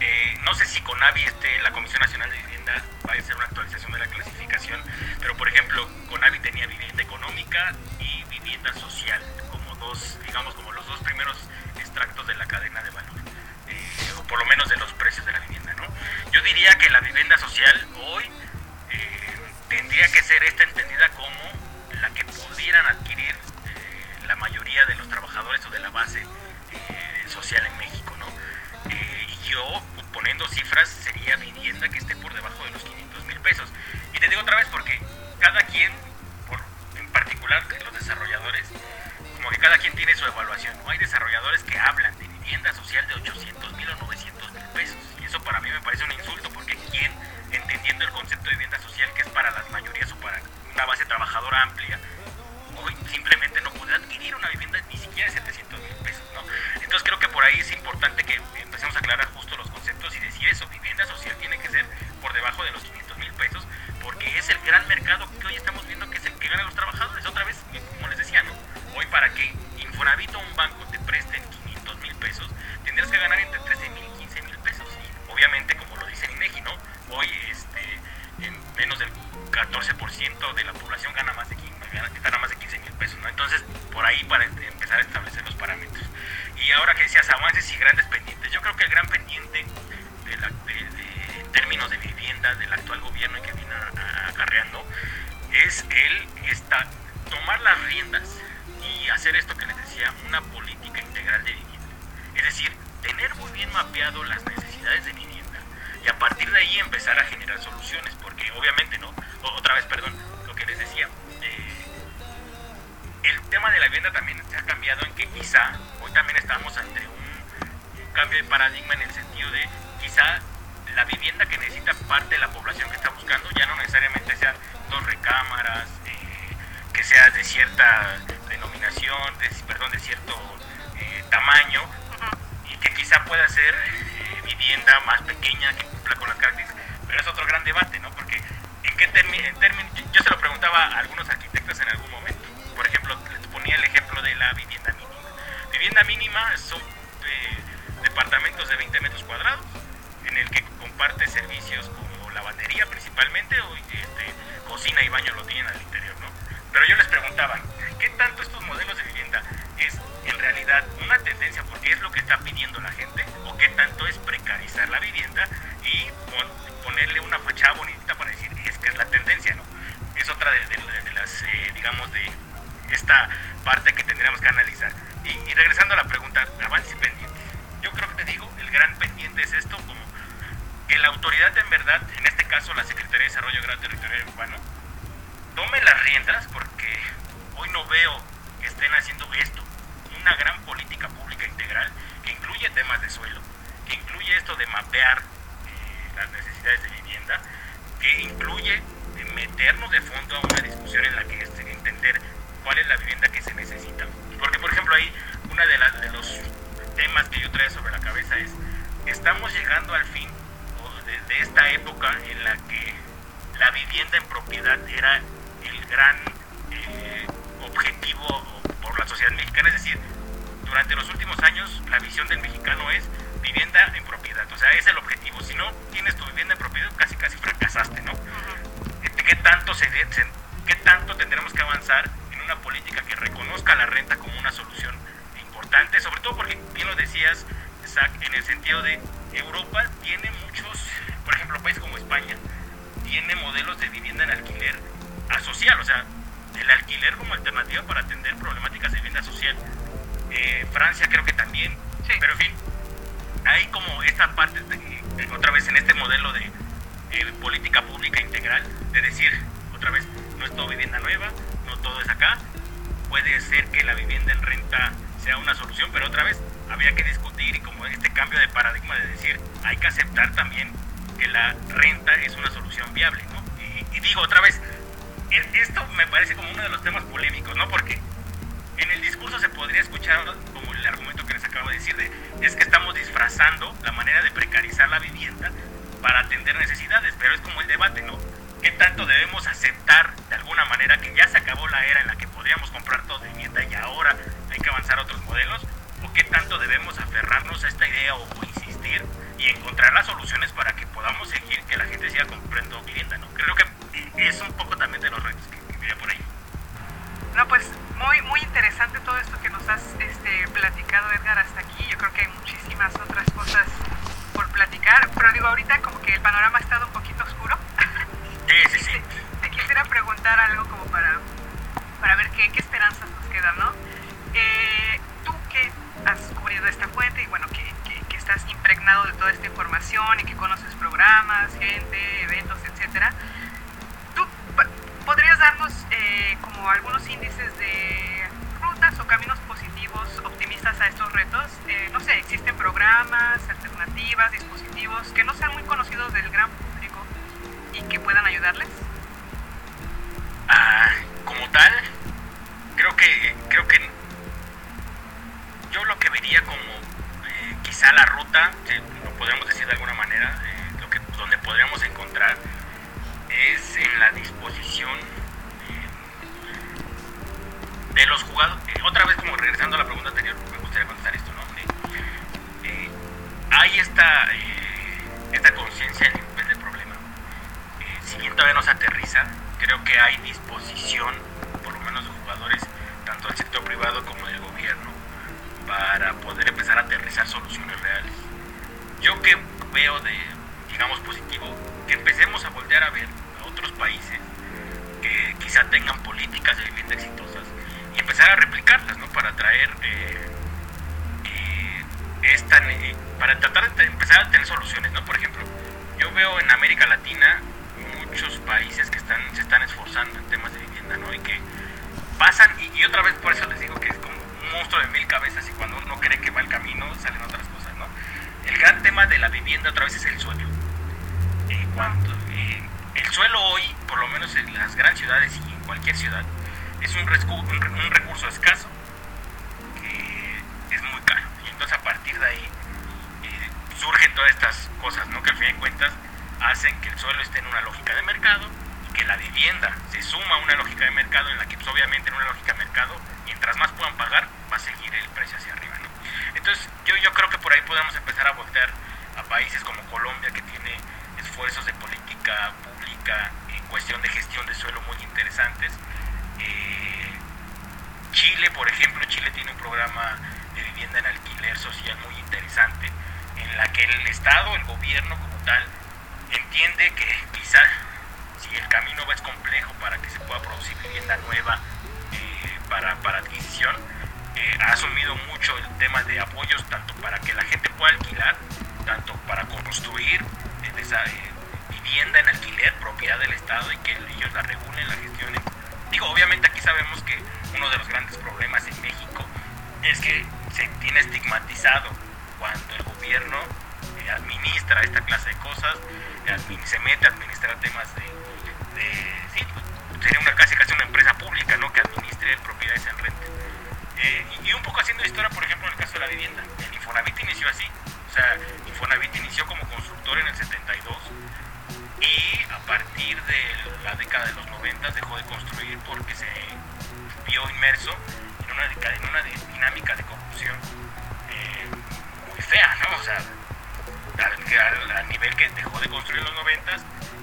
eh, no sé si CONAVI, este, la Comisión Nacional de Vivienda, va a hacer una actualización de la clasificación, pero por ejemplo, CONAVI tenía vivienda económica y vivienda social como dos, digamos, como los dos primeros extractos de la cadena de valor, eh, o por lo menos de los precios de la vivienda, ¿no? Yo diría que la vivienda social hoy eh, tendría que ser esta entendida como la que pudieran adquirir eh, la mayoría de los trabajadores o de la base eh, social en México, ¿no? Eh, y yo, poniendo cifras, sería vivienda que esté por debajo de los 500 mil pesos. Y te digo otra vez porque cada quien, por, en particular los desarrolladores, como que cada quien tiene su evaluación. ¿no? Hay desarrolladores que hablan de vivienda social de 800 mil o 900 mil pesos. Y eso para mí me parece un insulto porque quien, entendiendo el concepto de vivienda social que es para las mayorías o para una base trabajadora amplia, hoy simplemente no puede adquirir una vivienda ni siquiera de 700 mil pesos. ¿no? Entonces creo que por ahí es importante que empecemos a aclarar justo los conceptos y decir eso. Vivienda social tiene que ser por debajo de los 500 mil pesos porque es el gran mercado que hoy estamos viendo que es el que ganan los trabajadores. Otra vez, como les decía, ¿no? Hoy para que Infonavit o un banco te presten 500 mil pesos, tendrías que ganar entre 13 mil y 15 mil pesos. Y obviamente, como lo dice INEGI, ¿no? Hoy este, en menos del 14% de la población gana más de, 15 gana más de 15 mil pesos, ¿no? Entonces, por ahí para empezar a establecer los parámetros. Y ahora que decías avances y grandes pendientes, yo creo que el gran pendiente de la, en términos de vivienda del actual gobierno que viene acarreando es el esta, tomar las riendas y hacer esto que les decía, una política integral de vivienda. Es decir, tener muy bien mapeado las necesidades de vivienda y a partir de ahí empezar a generar soluciones, porque obviamente, ¿no? Otra vez, perdón, lo que les decía, eh, el tema de la vivienda también se ha cambiado en que quizá hoy también estamos ante un, un cambio de paradigma en el sentido de quizá la vivienda que necesita parte de la población que está buscando ya no necesariamente sean dos recámaras, eh, que sea de cierta denominación, de, perdón, de cierto eh, tamaño, y que quizá pueda ser eh, vivienda más pequeña que cumpla con las características. Pero es otro gran debate, ¿no? Porque en qué términos, yo se lo preguntaba a algunos arquitectos en algún momento. Por ejemplo, les ponía el ejemplo de la vivienda mínima. Vivienda mínima son eh, departamentos de 20 metros cuadrados, en el que comparte servicios como lavandería principalmente, o este, cocina y baño lo tienen al interior, ¿no? Pero yo les preguntaba, ¿qué tanto estos modelos de vivienda es en realidad una tendencia porque es lo que está pidiendo la gente? ¿O qué tanto es precarizar la vivienda y pon- ponerle una fachada bonita para decir, es que es la tendencia, ¿no? Es otra de, las, eh, digamos, de esta parte que tendríamos que analizar. Y, y regresando a la pregunta, avances pendientes. Yo creo que te digo, el gran pendiente es esto, como que la autoridad en verdad, en este caso la Secretaría de Desarrollo Agrario Territorial Urbano, tome las riendas porque hoy no veo que estén haciendo esto, una gran política pública integral que incluye temas de suelo, que incluye esto de mapear eh, las necesidades de vivienda, que incluye meternos de fondo a una discusión en la que es entender cuál es la vivienda que se necesita. Porque, por ejemplo, ahí uno de, de los temas que yo traigo sobre la cabeza es, estamos llegando al fin de, de esta época en la que la vivienda en propiedad era el gran eh, objetivo por la sociedad mexicana, es decir, durante los últimos años la visión del mexicano es vivienda en propiedad, o sea, es el objetivo, si no tienes tu vivienda en propiedad casi casi fracasaste, ¿no? ¿Qué tanto, se, se- ¿Qué tanto tendremos que avanzar en una política que reconozca la renta como una solución importante? Sobre todo porque, bien lo decías, Zach, en el sentido de Europa tiene muchos, por ejemplo, países como España, tiene modelos de vivienda en alquiler asocial, o sea, el alquiler como alternativa para atender problemáticas de vivienda social. Eh, Francia creo que también, pero en fin, hay como esta parte, de- de- otra vez en este modelo de eh, política pública integral, de decir, otra vez, no es todo vivienda nueva, no todo es acá, puede ser que la vivienda en renta sea una solución, pero otra vez habría que discutir y como este cambio de paradigma de decir, hay que aceptar también que la renta es una solución viable, ¿no? Y, y digo otra vez, esto me parece como uno de los temas polémicos, ¿no? Porque en el discurso se podría escuchar como el argumento que les acabo de decir de es que estamos disfrazando la manera de precarizar la vivienda para atender necesidades, pero es como el debate, ¿no? ¿Qué tanto debemos aceptar de alguna manera que ya se acabó la era en la que podríamos comprar todo de vivienda y ahora hay que avanzar a otros modelos? ¿O qué tanto debemos aferrarnos a esta idea o, insistir y encontrar las soluciones para que podamos seguir, que la gente siga comprando vivienda? ¿no? Creo que es un poco también de los retos que, que por ahí. No, pues muy, muy interesante todo esto que nos has este, platicado, Edgar, hasta aquí. Yo creo que hay muchísimas otras cosas por platicar, pero digo, ahorita como que el panorama ha estado un poquito oscuro. Sí, sí, sí. Te, *laughs* te quisiera preguntar algo como para, para ver qué, qué esperanzas nos quedan, ¿no? Eh, tú que has cubrido esta fuente y bueno, que estás impregnado de toda esta información y que conoces programas, gente, eventos, etcétera, ¿tú podrías darnos eh, como algunos índices de rutas o caminos positivos, optimistas a estos retos? Eh, no sé, ¿existen programas, alternativas, dispositivos que no sean muy conocidos del gran público y que puedan ayudarles? Ah, como tal, creo que creo que yo lo que vería como quizá la ruta, si lo podríamos decir de alguna manera, eh, lo que donde podríamos encontrar es en la disposición eh, de los jugadores. eh, otra vez como regresando a la pregunta anterior, me gustaría contestar esto, ¿no? Hay esta esta conciencia del nivel del problema. Si bien todavía no se aterriza, creo que hay disposición, por lo menos de jugadores, tanto del sector privado como del gobierno, para poder empezar a aterrizar soluciones reales. Yo que veo de, digamos, positivo, que empecemos a voltear a ver a otros países que quizá tengan políticas de vivienda exitosas y empezar a replicarlas, ¿no? Para traer eh, eh, esta, eh, para tratar de empezar a tener soluciones, ¿no? Por ejemplo, yo veo en América Latina muchos países que están se están esforzando en temas de vivienda, ¿no? Y que pasan, y, y otra vez por eso les digo que es como monstruo de mil cabezas y cuando uno cree que va el camino salen otras cosas, ¿no? El gran tema de la vivienda otra vez es el suelo. Eh, cuando, eh, el suelo hoy, por lo menos en las grandes ciudades y en cualquier ciudad, es un, un, un recurso escaso que es muy caro. Y entonces a partir de ahí eh, surgen todas estas cosas, ¿no? Que al fin de cuentas hacen que el suelo esté en una lógica de mercado y que la vivienda se suma a una lógica de mercado en la que pues, obviamente en una lógica de mercado, mientras más puedan pagar, seguir el precio hacia arriba, ¿no? Entonces yo, yo creo que por ahí podemos empezar a voltear a países como Colombia que tiene esfuerzos de política pública en cuestión de gestión de suelo muy interesantes. Eh, Chile, por ejemplo, Chile tiene un programa de vivienda en alquiler social muy interesante, en la que el Estado, el gobierno como tal, entiende que quizá si el camino es complejo para que se pueda producir vivienda nueva eh, para, para adquisición, eh, ha asumido mucho el tema de apoyos tanto para que la gente pueda alquilar, tanto para construir esa, eh, vivienda en alquiler, propiedad del Estado y que ellos la regulen, la gestionen. Digo, obviamente aquí sabemos que uno de los grandes problemas en México es que se tiene estigmatizado cuando el gobierno eh, administra esta clase de cosas, se mete a administrar temas de, sería una casi casi una empresa pública, ¿no? Que administre propiedades en renta. Eh, y, un poco haciendo historia, por ejemplo, en el caso de la vivienda. El Infonavit inició así. O sea, Infonavit inició como constructor en el 72 y a partir de la década de los 90 dejó de construir porque se vio inmerso en una, dinámica de corrupción eh, muy fea, ¿no? O sea, al- al nivel que dejó de construir en los 90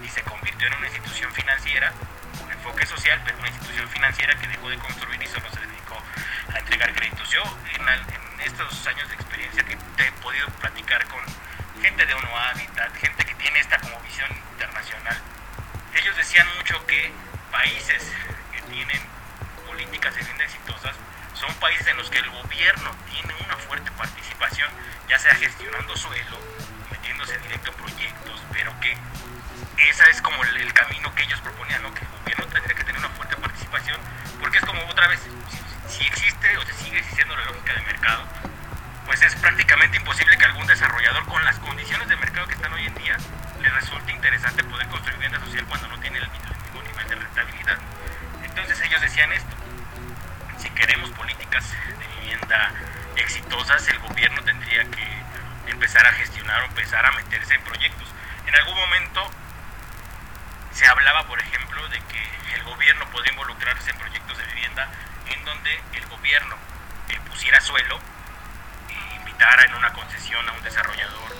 y se convirtió en una institución financiera con enfoque social, pero una institución financiera que dejó de construir y solo se dedicó a entregar créditos. Yo en, al- en estos años de experiencia que he podido platicar con gente de Uno Habitat, gente que tiene esta como visión internacional, ellos decían mucho que países que tienen políticas de vivienda exitosas son países en los que el gobierno tiene una fuerte participación, ya sea gestionando suelo, metiéndose directo en proyectos, pero que ese es como el, el camino que ellos proponían, ¿no? que el gobierno tendría que tener una fuerte participación, porque es como otra vez, si, si existe o se sigue existiendo la lógica de mercado, pues es prácticamente imposible que algún desarrollador con las condiciones de mercado que están hoy en día le resulte interesante poder construir vivienda social cuando no tiene el, mi- el mismo nivel de rentabilidad. Entonces ellos decían esto, si queremos políticas de vivienda exitosas, el gobierno tendría que empezar a gestionar o empezar a meterse en proyectos. En algún momento se hablaba, por ejemplo, de que el gobierno podía involucrarse en proyectos de vivienda en donde el gobierno eh, pusiera suelo e invitara en una concesión a un desarrollador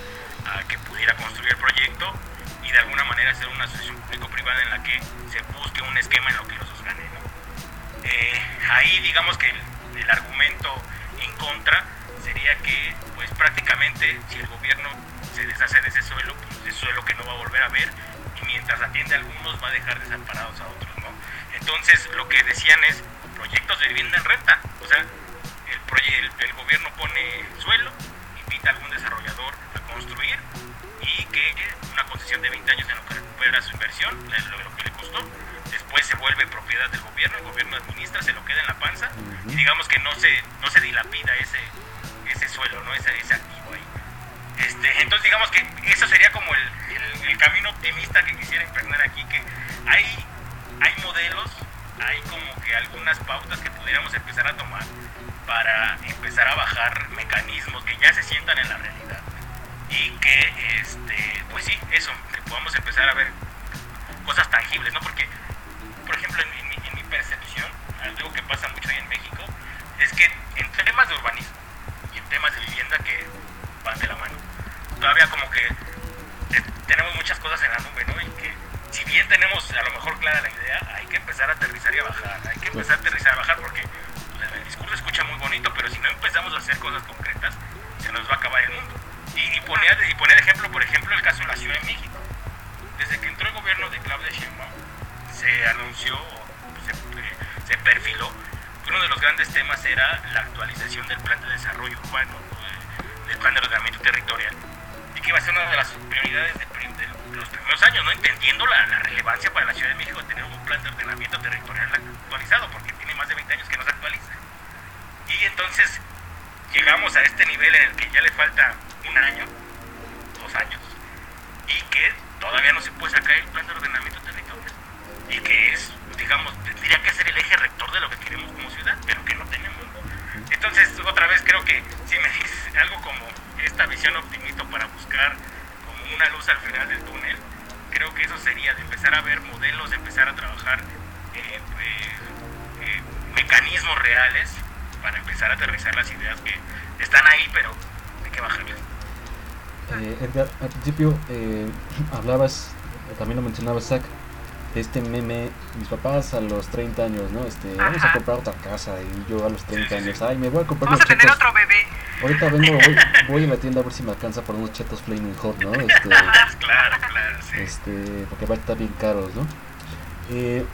a que pudiera construir el proyecto y de alguna manera hacer una asociación público-privada en la que se busque un esquema en lo que los dos ganen. ¿no? Eh, ahí digamos que el, el argumento en contra sería que pues prácticamente si el gobierno se deshace de ese suelo, pues ese suelo que no va a volver a ver y mientras atiende a algunos va a dejar desamparados a otros, ¿no? Entonces lo que decían es proyectos de vivienda en renta, o sea, el, proye- el, el gobierno pone suelo, invita a algún desarrollador a construir y que una concesión de 20 años en lo que recupera su inversión, lo, lo que le costó, después se vuelve propiedad del gobierno, el gobierno administra, se lo queda en la panza y digamos que no se, no se dilapida ese, ese suelo, ¿no? ese, ese activo ahí. Este, entonces digamos que eso sería como el, el- el camino optimista que quisiera impregnar aquí, que hay, hay modelos, hay como que algunas pautas que pudiéramos empezar a tomar para empezar a bajar mecanismos que ya se sientan en la realidad. Y que este pues sí eso que podamos empezar a ver cosas tangibles no porque por ejemplo en, mi- en mi percepción algo que pasa mucho ahí en México es que en temas de urbanismo y en temas de vivienda que van de la mano todavía como que tenemos muchas cosas en la nube no y que si bien tenemos a lo mejor clara la idea hay que empezar a aterrizar y a bajar hay que empezar a aterrizar y a bajar porque el discurso escucha muy bonito pero si no empezamos a hacer cosas concretas se nos va a acabar el mundo. Y, y poner y poner ejemplo por ejemplo el caso de la Ciudad de México. Desde que entró el gobierno de Claudia Sheinbaum se anunció se, eh, se perfiló que uno de los grandes temas era la actualización del plan de desarrollo urbano eh, del plan de ordenamiento territorial y que iba a ser una de las prioridades de los primeros años, ¿no? entendiendo la, la relevancia para la Ciudad de México de tener un plan de ordenamiento territorial actualizado, porque tiene más de 20 años que no se actualiza. Y entonces llegamos a este nivel en el que ya le falta un año, dos años, y que todavía no se puede sacar el plan de ordenamiento territorial. Y que es, digamos, tendría que ser el eje rector de lo que queremos como ciudad, pero que no tenemos. Entonces, otra vez creo que si me dices algo como esta visión optimista para buscar una luz al final del túnel, creo que eso sería de empezar a ver modelos, de empezar a trabajar eh, eh, eh, mecanismos reales para empezar a aterrizar las ideas que están ahí, pero hay que bajarlas. Eh, Edgar, al principio *laughs* hablabas, también lo mencionaba Zach, este meme, mis papás a los 30 años, ¿no? Este, vamos a comprar otra casa y yo a los 30 Sí, sí, sí. años, ay, me voy a comprar Vamos a unos tener chetos. otro bebé. Ahorita vengo, voy, *laughs* voy a la tienda a ver si me alcanza por unos chetos Flaming Hot, ¿no? *laughs* Este, Claro, claro, sí. este, porque van a estar bien caros, ¿no? Eh,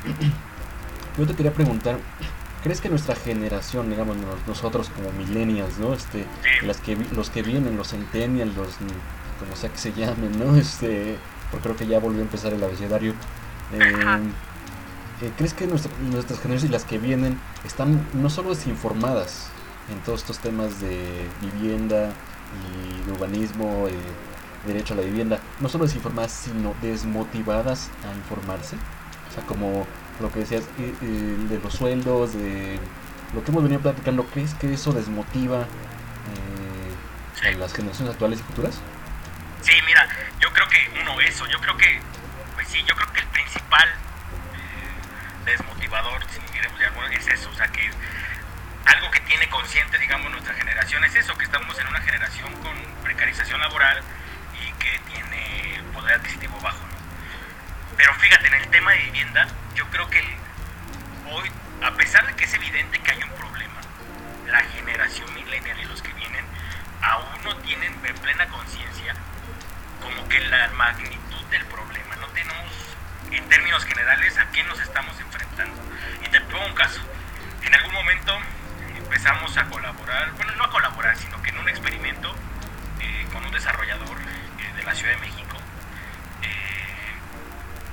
*clears throat* yo te quería preguntar, ¿crees que nuestra generación, digamos nos- nosotros como millennials, ¿no? Este, Sí. las que los que vienen, los centennials, los como sea que se llamen, ¿no? Este, porque creo que ya volvió a empezar el abecedario. Eh, eh, ¿Crees que nuestra- nuestras generaciones y las que vienen están no solo desinformadas en todos estos temas de vivienda y de urbanismo, eh, derecho a la vivienda, no solo desinformadas, sino desmotivadas a informarse? O sea, como lo que decías eh, eh, de los sueldos, de lo que hemos venido platicando, ¿crees que eso desmotiva eh, a las generaciones actuales y futuras? Sí, mira, yo creo que uno eso, yo creo que, sí, yo creo que el principal desmotivador, si queremos llamarlo, es eso, o sea que algo que tiene consciente, digamos, nuestra generación es eso, que estamos en una generación con precarización laboral y que tiene poder adquisitivo bajo, ¿no? Pero fíjate, en el tema de vivienda, yo creo que hoy, a pesar de que es evidente que hay un problema, la generación millennial y los que vienen aún no tienen en plena conciencia como que la magnitud del problema. No tenemos, en términos generales, a qué nos estamos enfrentando. Y te pongo un caso. En algún momento empezamos a colaborar, bueno, no a colaborar, sino que en un experimento eh, con un desarrollador eh, de la Ciudad de México, eh,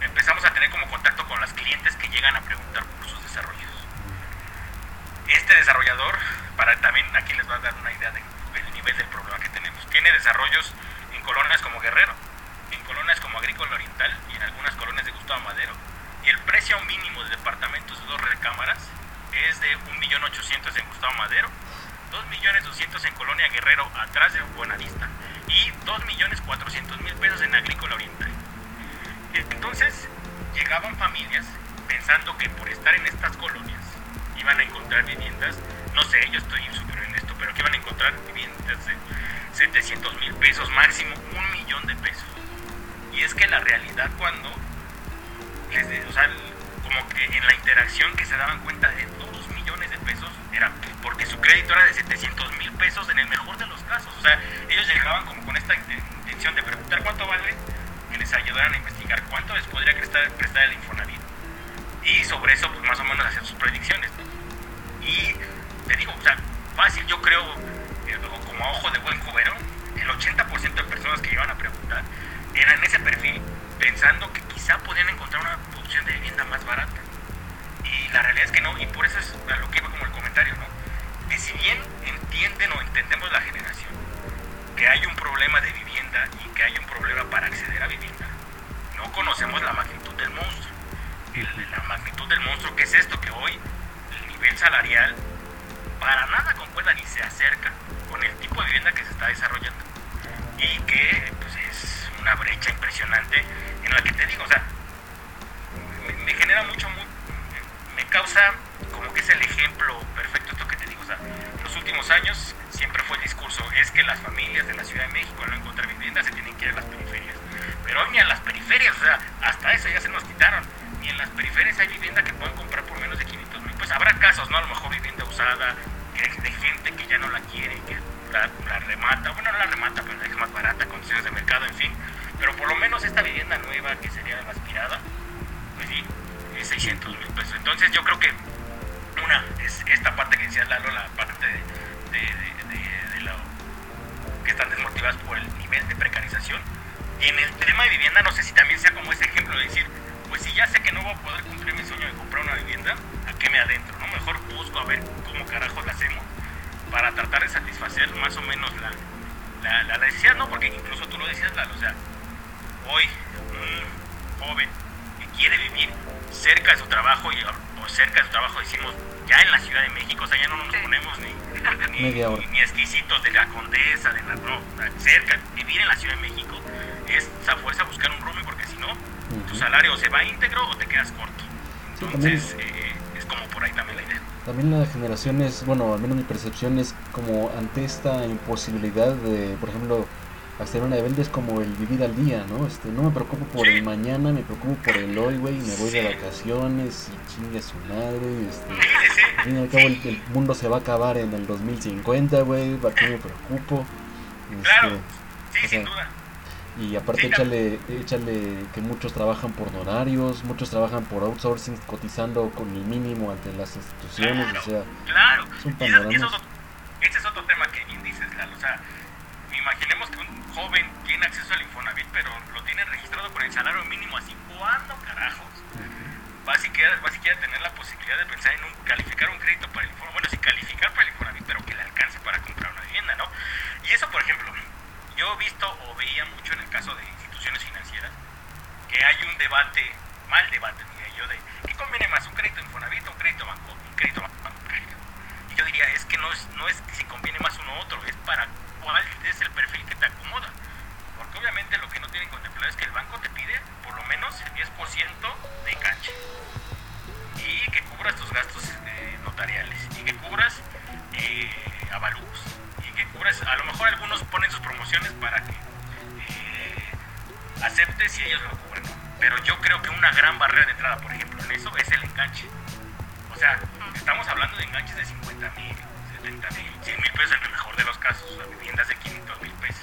empezamos a tener como contacto con las clientes que llegan a preguntar por sus desarrollos. Este desarrollador, para también aquí les va a dar una idea de- del nivel del problema que tenemos, tiene desarrollos en colonias como Guerrero, como Agrícola Oriental y en algunas colonias de Gustavo Madero. Y el precio mínimo de departamentos de dos recámaras es de 1.800.000 en Gustavo Madero, 2.200.000 en Colonia Guerrero atrás de Buenavista y 2.400.000 pesos en Agrícola Oriental. Entonces, llegaban familias pensando que por estar en estas colonias iban a encontrar viviendas, no sé, yo estoy superior en esto, pero que iban a encontrar viviendas de 700 mil pesos, máximo un millón de pesos. Y es que la realidad cuando, les de- o sea, como que en la interacción que se daban cuenta de 2 millones de pesos, era porque su crédito era de 700 mil pesos en el mejor de los casos. O sea, ellos llegaban como con esta inten- intención de preguntar cuánto vale, que les ayudaran a investigar cuánto les podría prestar, prestar el Infonavit. Y sobre eso, pues más o menos hacer sus predicciones. Y te digo, o sea, fácil, yo creo, eh, como a ojo de buen cubero, el 80% de personas que iban a preguntar eran ese perfil, pensando que quizá podían encontrar una opción de vivienda más barata. Y la realidad es que no, y por eso es a lo que iba como el comentario, ¿no? Que si bien entienden o entendemos la generación, que hay un problema de vivienda y que hay un problema para acceder a vivienda, no conocemos la magnitud del monstruo. La magnitud del monstruo que es esto, que hoy el nivel salarial para nada concuerda ni se acerca con el tipo de vivienda que se está desarrollando. Y que pues, es una brecha impresionante en la que te digo, o sea, me, genera mucho, mu- me causa como que es el ejemplo perfecto esto que te digo. O sea, los últimos años siempre fue el discurso, es que las familias de la Ciudad de México no encontrar vivienda se tienen que ir a las periferias. Pero hoy ni a las periferias, o sea, hasta eso ya se nos quitaron. Ni en las periferias hay vivienda que pueden comprar por menos de 500 mil. Pues habrá casos, ¿no? A lo mejor vivienda usada, de gente que ya no la quiere, que la, la remata, bueno, no la remata, pero la deja más barata, condiciones de mercado, en fin. Pero por lo menos esta vivienda nueva, que sería la aspirada, pues sí, es 600 mil pesos. Entonces yo creo que una es esta parte que decía Lalo, la parte de, de, de- de- que están desmotivadas por el nivel de precarización. Y en el tema de vivienda no sé si también sea como ese ejemplo de decir, pues si ya sé que no voy a poder cumplir mi sueño de comprar una vivienda, ¿a qué me adentro? no Mejor busco a ver cómo carajos la hacemos para tratar de satisfacer más o menos la, la, la necesidad, ¿no? Porque incluso tú lo decías, Lalo, o sea, hoy un joven que quiere vivir cerca de su trabajo y o cerca de su trabajo decimos ya en la Ciudad de México, o sea, ya no nos ponemos ni, ni, Media hora. ni exquisitos de la condesa, de la no, cerca, vivir en la Ciudad de México es a fuerza buscar un roomie porque si no, tu salario se va íntegro o te quedas corto. Sí, Entonces, eh, es como por ahí también la idea. También la generación es, bueno, al menos mi percepción es como ante esta imposibilidad de, por ejemplo, hacer una rebelde es como el vivir al día, ¿no? Este, no me preocupo por el mañana, me preocupo por el hoy, güey, me voy de vacaciones y chingue a su madre, este, al fin y al cabo el, el mundo se va a acabar en el 2050, güey, ¿para qué me preocupo? Este, Claro, sí, o sea, sin duda. Y aparte échale, échale que muchos trabajan por honorarios, muchos trabajan por outsourcing, cotizando con el mínimo ante las instituciones, o sea, Claro, es un eso- eso panorama. ese es otro tema que bien dices, Lalo. O sea, imaginemos que un joven tiene acceso al Infonavit, pero lo tiene registrado con el salario mínimo, así, ¿cuándo carajos? Va a siquiera, va a siquiera tener la posibilidad de pensar en un, calificar un crédito para el Infonavit, bueno, sí calificar para el Infonavit, pero que le alcance para comprar una vivienda, ¿no? Y eso, por ejemplo, yo he visto o veía mucho en el caso de instituciones financieras, que hay un debate, mal debate, diría yo, de ¿qué conviene más, un crédito Infonavit o un crédito banco, un crédito bancario? Y yo diría, es que no es, no es si conviene más uno u otro, es para cuál es el perfil que te acomoda. Porque obviamente lo que no tienen contemplado es que el banco te pide por lo menos el 10% de enganche. Y que cubras tus gastos eh, notariales. Y que cubras eh, avalúos. Que cubras, a lo mejor algunos ponen sus promociones para que eh, aceptes y ellos lo cubren. Pero yo creo que una gran barrera de entrada, por ejemplo, en eso es el enganche. O sea, estamos hablando de enganches de 50 mil, 70 mil, 100 mil pesos en el mejor de los casos, o sea, viviendas de 500 mil pesos.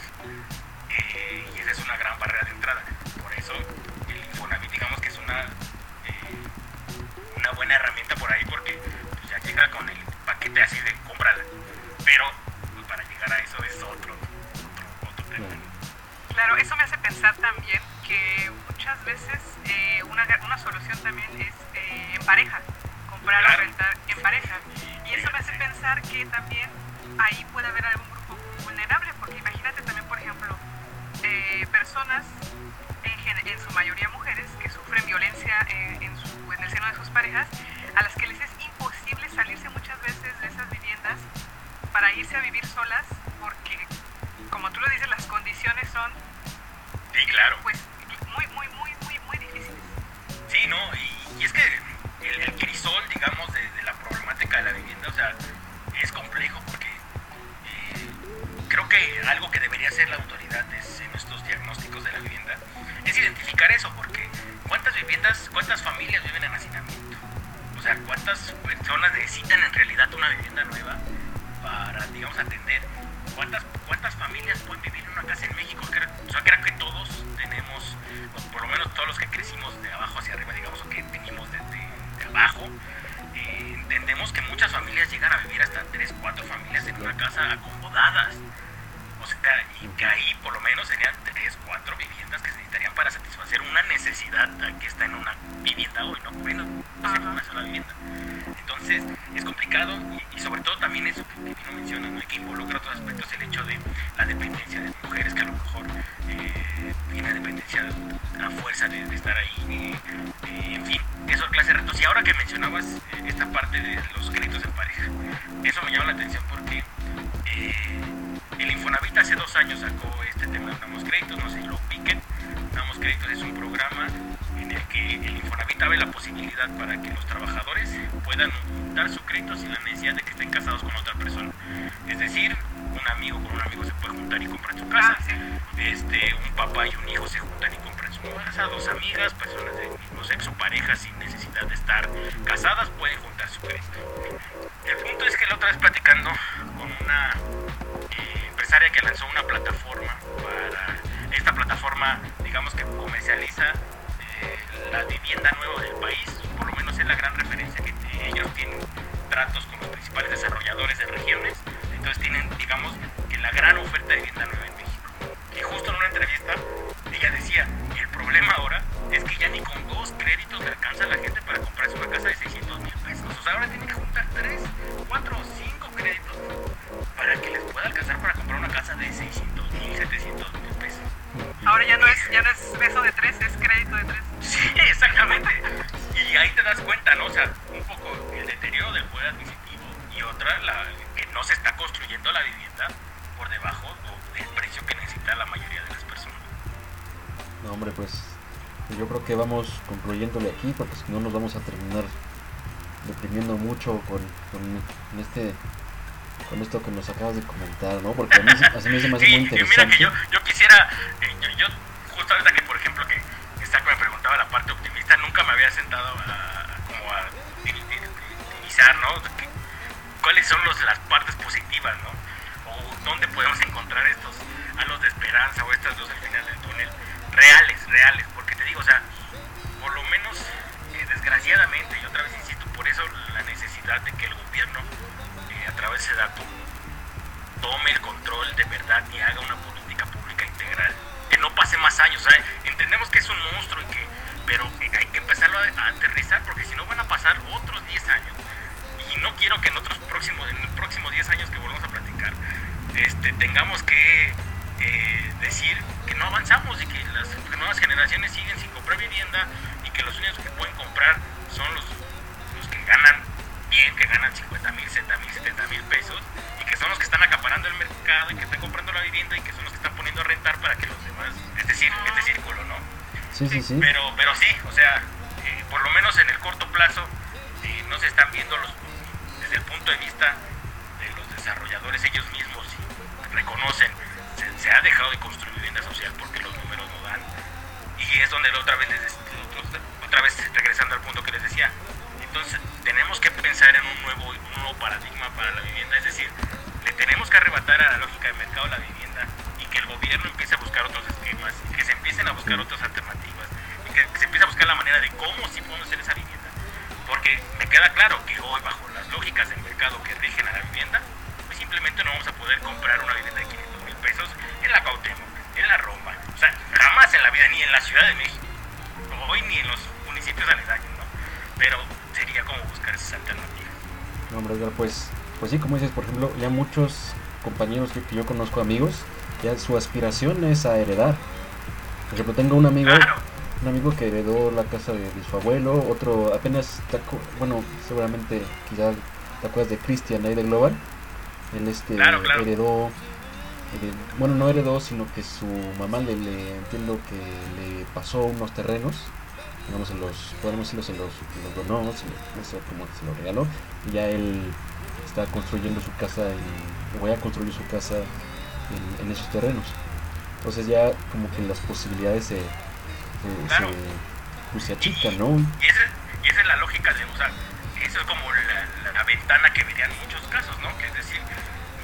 Que lanzó una plataforma para esta plataforma digamos que comercializa eh, la vivienda nueva del país. Por lo menos es la gran referencia que ellos tienen. Tratos con los principales desarrolladores de regiones. Entonces tienen digamos que la gran oferta de vivienda nueva en México. Y justo en una entrevista ella decía el problema ahora es que ya ni con dos créditos le alcanza a la gente para comprarse una casa de 600 mil pesos o sea ahora tienen que juntar tres casa de 600 mil, 700 mil pesos. Ahora ya no es, ya no es beso de tres, es crédito de tres. *laughs* Sí, exactamente. Y ahí te das cuenta, ¿no? O sea, un poco el deterioro del poder adquisitivo y otra, la, que no se está construyendo la vivienda por debajo del precio que necesita la mayoría de las personas. No, hombre, pues yo creo que vamos concluyéndole aquí porque si no nos vamos a terminar deprimiendo mucho con, con este con esto que nos acabas de comentar, ¿no? Porque a mí, a mí se me hace Sí, muy y mira interesante. que yo, yo quisiera, eh, yo, yo justo ahorita que por ejemplo que Saco me preguntaba la parte optimista, nunca me había sentado a, como a divisar, ¿no? Que- ¿Cuáles son los, las partes positivas, ¿no? O dónde podemos encontrar estos halos de esperanza o estas luces al final del túnel reales, reales, porque te digo, o sea, por lo menos, eh, desgraciadamente, y otra vez insisto, por eso la necesidad de que el gobierno, a través de dato, tome el control de verdad y haga una política pública integral. Que no pase más años. Entendemos que es un monstruo y que, pero hay que empezarlo a, a aterrizar porque si no van a pasar otros 10 años. Y no quiero que en otros próximos, en los próximos 10 años que volvamos a platicar, este, tengamos que eh, decir que no avanzamos y que las nuevas generaciones siguen sin comprar vivienda y que los únicos que pueden comprar son los, los que ganan bien, que ganan 50 mil, 60 mil, 70 mil pesos y que son los que están acaparando el mercado y que están comprando la vivienda y que son los que están poniendo a rentar para que los demás, es decir, este círculo, ¿no? Sí, sí, sí. Pero, pero sí, o sea, eh, por lo menos en el corto plazo eh, no se están viendo los, desde el punto de vista de los desarrolladores ellos mismos y reconocen, se, se ha dejado de construir vivienda social porque los números no dan. Y es donde otra vez, les, otra vez regresando al punto que les decía, entonces tenemos que pensar en un nuevo, un nuevo paradigma para la vivienda, es decir, le tenemos que arrebatar a la lógica de mercado la vivienda y que el gobierno empiece a buscar otros esquemas y que se empiecen a buscar otras alternativas y que se empiece a buscar la manera de cómo sí podemos hacer esa vivienda. Porque me queda claro que hoy bajo las lógicas del mercado que rigen a la vivienda, pues simplemente no vamos a poder comprar una vivienda de 500 mil pesos en la Cuauhtémoc, en la Roma, o sea, jamás en la vida, ni en la Ciudad de México, hoy ni en los municipios aledaños, ¿no? Pero sería como buscar esas alternativas. No, hombre, pues, pues sí, como dices, por ejemplo, ya muchos compañeros que, que yo conozco, amigos, ya su aspiración es a heredar. Por ejemplo, tengo un amigo, un amigo que heredó la casa de, de su abuelo, otro apenas, bueno, seguramente quizás te acuerdas de Christian ahí de Global. Él este Claro, claro. heredó, hered- bueno, no heredó, sino que su mamá le, le entiendo que le pasó unos terrenos se los, podemos decirlo, se los, se los donó, se, no sé cómo se los regaló, y ya él está construyendo su casa, y voy a construir su casa en, en esos terrenos. Entonces ya como que las posibilidades se, se, Claro. se- pues se achican, ¿no? Y esa, y esa es la lógica de, o sea, eso es como la, la- la ventana que verían en muchos casos, ¿no? Que es decir,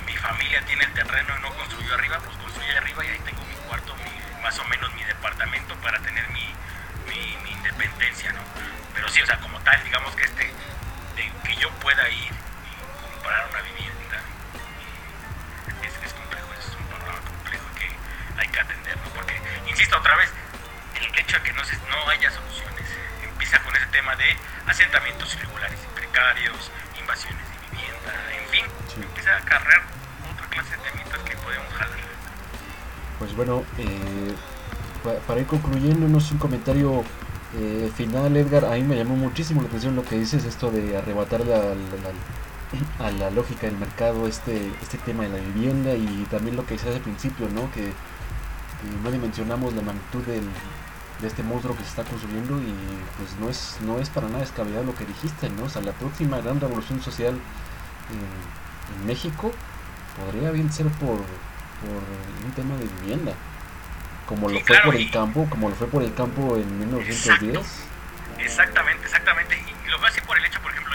mi familia tiene el terreno y no construyó arriba, pues construye arriba y ahí tengo mi cuarto, mi- más o menos mi departamento para tener mi, mi, mi independencia, ¿no? Pero sí, o sea, como tal, digamos que este, de que yo pueda ir y comprar una vivienda, es, es complejo, es un programa complejo que hay que atender, ¿no? Porque, insisto otra vez, el hecho de que no, se, no haya soluciones empieza con ese tema de asentamientos irregulares y precarios, invasiones de vivienda, en fin, Sí. empieza a cargar otra clase de temitas que podemos jalar. Pues bueno, eh, pa- para ir concluyéndonos un comentario eh, final, Edgar, a mí me llamó muchísimo la atención lo que dices, esto de arrebatarle a la, a la lógica del mercado este, este tema de la vivienda y también lo que decías al principio, ¿no? Que, no dimensionamos la magnitud del, de este monstruo que se está consumiendo y pues no es, no es para nada descabellado lo que dijiste, ¿no? O sea, la próxima gran revolución social en, en México podría bien ser por, por un tema de vivienda. Como lo Sí, fue claro, por el y- campo, como lo fue por el campo en 1910. Exactamente, exactamente. Y lo veo así por el hecho, por ejemplo,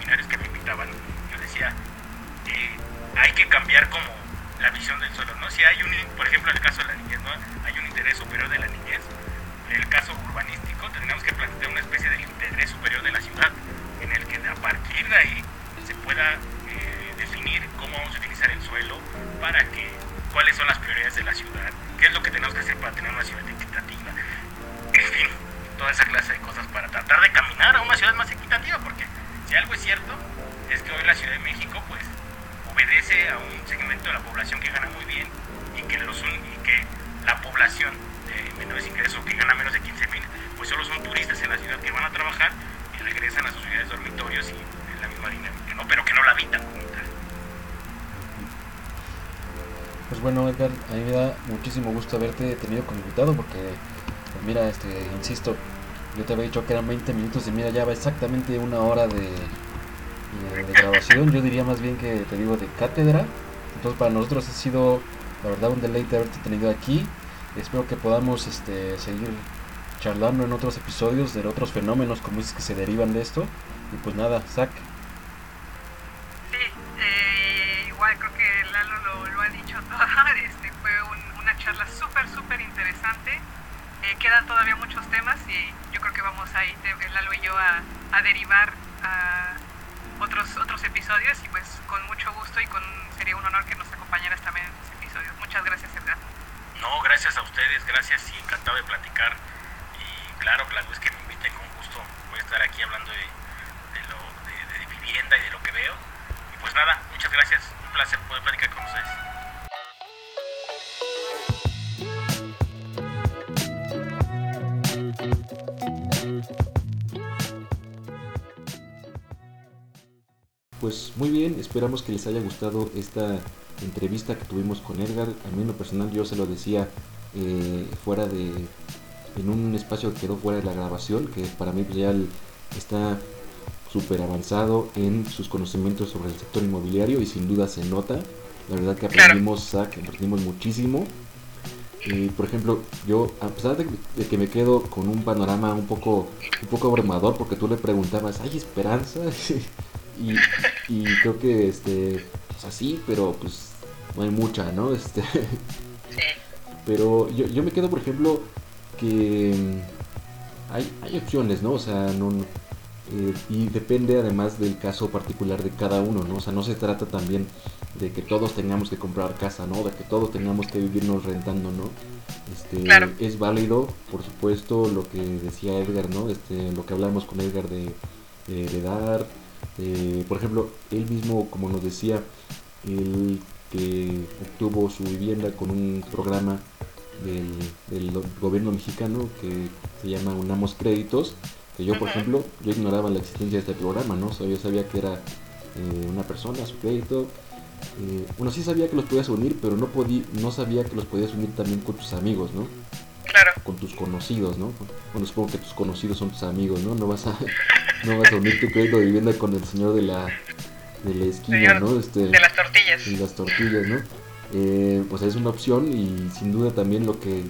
seminarios que me invitaban, yo decía, eh, hay que cambiar como la visión del suelo, ¿no? Si hay un, por ejemplo, en el caso de la niñez, ¿no? Hay un interés superior de la niñez. En el caso urbanístico tendríamos que plantear una especie de interés superior de la ciudad, en el que a partir de ahí se pueda eh, definir cómo vamos a utilizar el suelo para que, cuáles son las prioridades de la ciudad, qué es lo que tenemos que hacer para tener una ciudad equitativa, en fin, toda esa clase de cosas para tratar de caminar a una ciudad más equitativa, porque si algo es cierto, es que hoy la Ciudad de México, pues, obedece a un segmento de la población que gana muy bien y que, la población de menores ingresos que gana menos de 15 mil, pues solo son turistas en la ciudad que van a trabajar y regresan a sus ciudades dormitorios y en la misma dinámica, ¿no? pero que no la habitan como tal. Pues bueno, Edgar, a mí me da muchísimo gusto haberte tenido como invitado porque, pues mira, este, insisto, yo te había dicho que eran 20 minutos y mira, ya va exactamente una hora de, grabación. Yo diría más bien que te digo de cátedra. Entonces para nosotros ha sido, la verdad, un deleite haberte tenido aquí. espero que podamos este, seguir charlando en otros episodios de otros fenómenos como dices que se derivan de esto. Y pues nada, Zach. Sí, eh, igual creo que Lalo lo, ha dicho *laughs* todo. Este, fue un- una charla súper, súper interesante. Eh, todavía muchos temas y yo creo que vamos ahí, te- Lalo y yo, a, a derivar a otros, otros episodios y pues con mucho gusto y con sería un honor que nos acompañaras también en esos episodios. Muchas gracias, Edgar. No, gracias a ustedes, gracias y encantado de platicar. Y claro, claro, es que me inviten con gusto. Voy a estar aquí hablando de, de lo, de, de vivienda y de lo que veo. Y pues nada, muchas gracias. Un placer poder platicar con ustedes. Pues muy bien, esperamos que les haya gustado esta entrevista que tuvimos con Edgar. A mí en lo personal yo se lo decía eh, fuera de... en un espacio que quedó fuera de la grabación, que para mí pues, ya está súper avanzado en sus conocimientos sobre el sector inmobiliario y sin duda se nota. La verdad que aprendimos, aprendimos muchísimo. Y, por ejemplo, yo, a pesar de, de que me quedo con un panorama un poco, un poco abrumador, porque tú le preguntabas, ¿hay esperanza? *laughs* y, y creo que, este, pues así, pero pues no hay mucha, ¿no? *laughs* Este, pero yo, yo me quedo, por ejemplo, que mm, hay, hay opciones, ¿no? O sea, no, eh, y depende además del caso particular de cada uno, ¿no? O sea, no se trata también de que todos tengamos que comprar casa, ¿no? De que todos tengamos que vivirnos rentando, ¿no? Este, Claro. Es válido, por supuesto, lo que decía Edgar, ¿no? Este, lo que hablamos con Edgar de, de heredar. Eh, por ejemplo, él mismo, como nos decía, él que obtuvo su vivienda con un programa del, del gobierno mexicano que se llama Unamos Créditos, que yo, por ejemplo, yo ignoraba la existencia de este programa, ¿no? O sea, yo sabía que era eh, una persona, su crédito. eh, bueno, sí sabía que los podías unir, pero no, podí, no sabía que los podías unir también con tus amigos, ¿no? Claro. Con tus conocidos, ¿no? Bueno, supongo que tus conocidos son tus amigos, ¿no? No vas a, *laughs* no vas a unir tu crédito de vivienda con el señor de la, de la esquina, Señor ¿no? Este, de las tortillas. y las tortillas, ¿no? Eh, pues es una opción y sin duda también lo que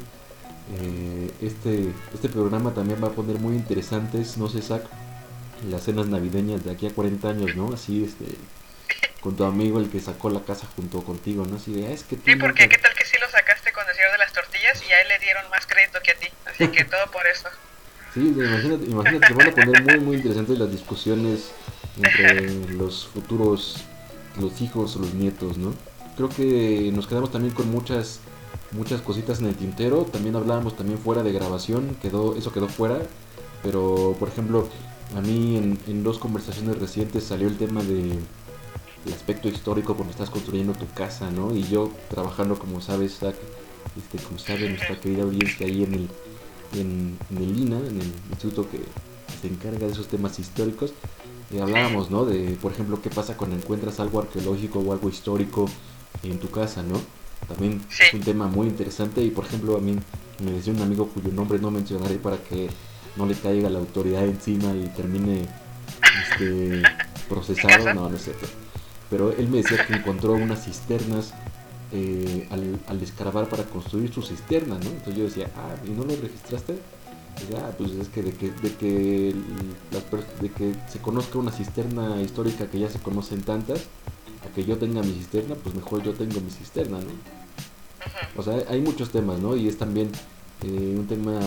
eh, este, este programa también va a poner muy interesantes, no sé, Zach, las cenas navideñas de aquí a 40 años, ¿no? Así, este, con tu amigo el que sacó la casa junto contigo, ¿no? Así de, "Ah, es que Sí, porque nunca-". qué tal que sí lo sacaste con el señor de las tortillas y a él le dieron más crédito que a ti. Así que todo por eso. *laughs* Sí, imagínate, imagínate van a poner muy, muy interesantes las discusiones entre los futuros, los hijos o los nietos, ¿no? Creo que nos quedamos también con muchas, muchas cositas en el tintero. También hablábamos también fuera de grabación, quedó, eso quedó fuera. Pero, por ejemplo, a mí en, en dos conversaciones recientes salió el tema de el aspecto histórico cuando estás construyendo tu casa, ¿no? Y yo trabajando, como sabes, Zach, este, como sabe nuestra querida audiencia ahí en el, en, en el INA, en el instituto que se encarga de esos temas históricos, eh, hablábamos, ¿no? De, por ejemplo, qué pasa cuando encuentras algo arqueológico o algo histórico en tu casa, ¿no? También es un tema muy interesante y, por ejemplo, a mí me decía un amigo cuyo nombre no mencionaré para que no le caiga la autoridad encima y termine este, *laughs* procesado, no, no cierto. Pero él me decía que encontró unas cisternas eh, al, al escarbar para construir su cisterna, ¿no? Entonces yo decía, ah, ¿y no lo registraste? Y, ah, pues es que de que, de que, el- las per- de que se conozca una cisterna histórica que ya se conocen tantas, a que yo tenga mi cisterna, pues mejor yo tengo mi cisterna, ¿no? O sea, hay muchos temas, ¿no? Y es también eh, un tema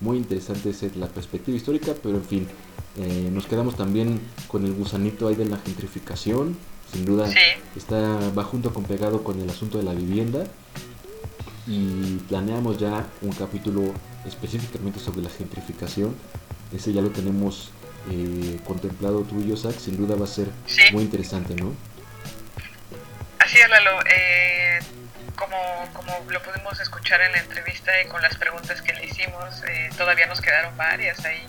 muy interesante es la perspectiva histórica, pero en fin, eh, nos quedamos también con el gusanito ahí de la gentrificación, sin duda está va junto con pegado con el asunto de la vivienda y planeamos ya un capítulo específicamente sobre la gentrificación, ese ya lo tenemos eh, contemplado tú y yo, Zach, sin duda va a ser muy interesante, ¿no? Así es, Lalo. Eh, como, como lo pudimos escuchar en la entrevista y con las preguntas que le hicimos, eh, todavía nos quedaron varias ahí.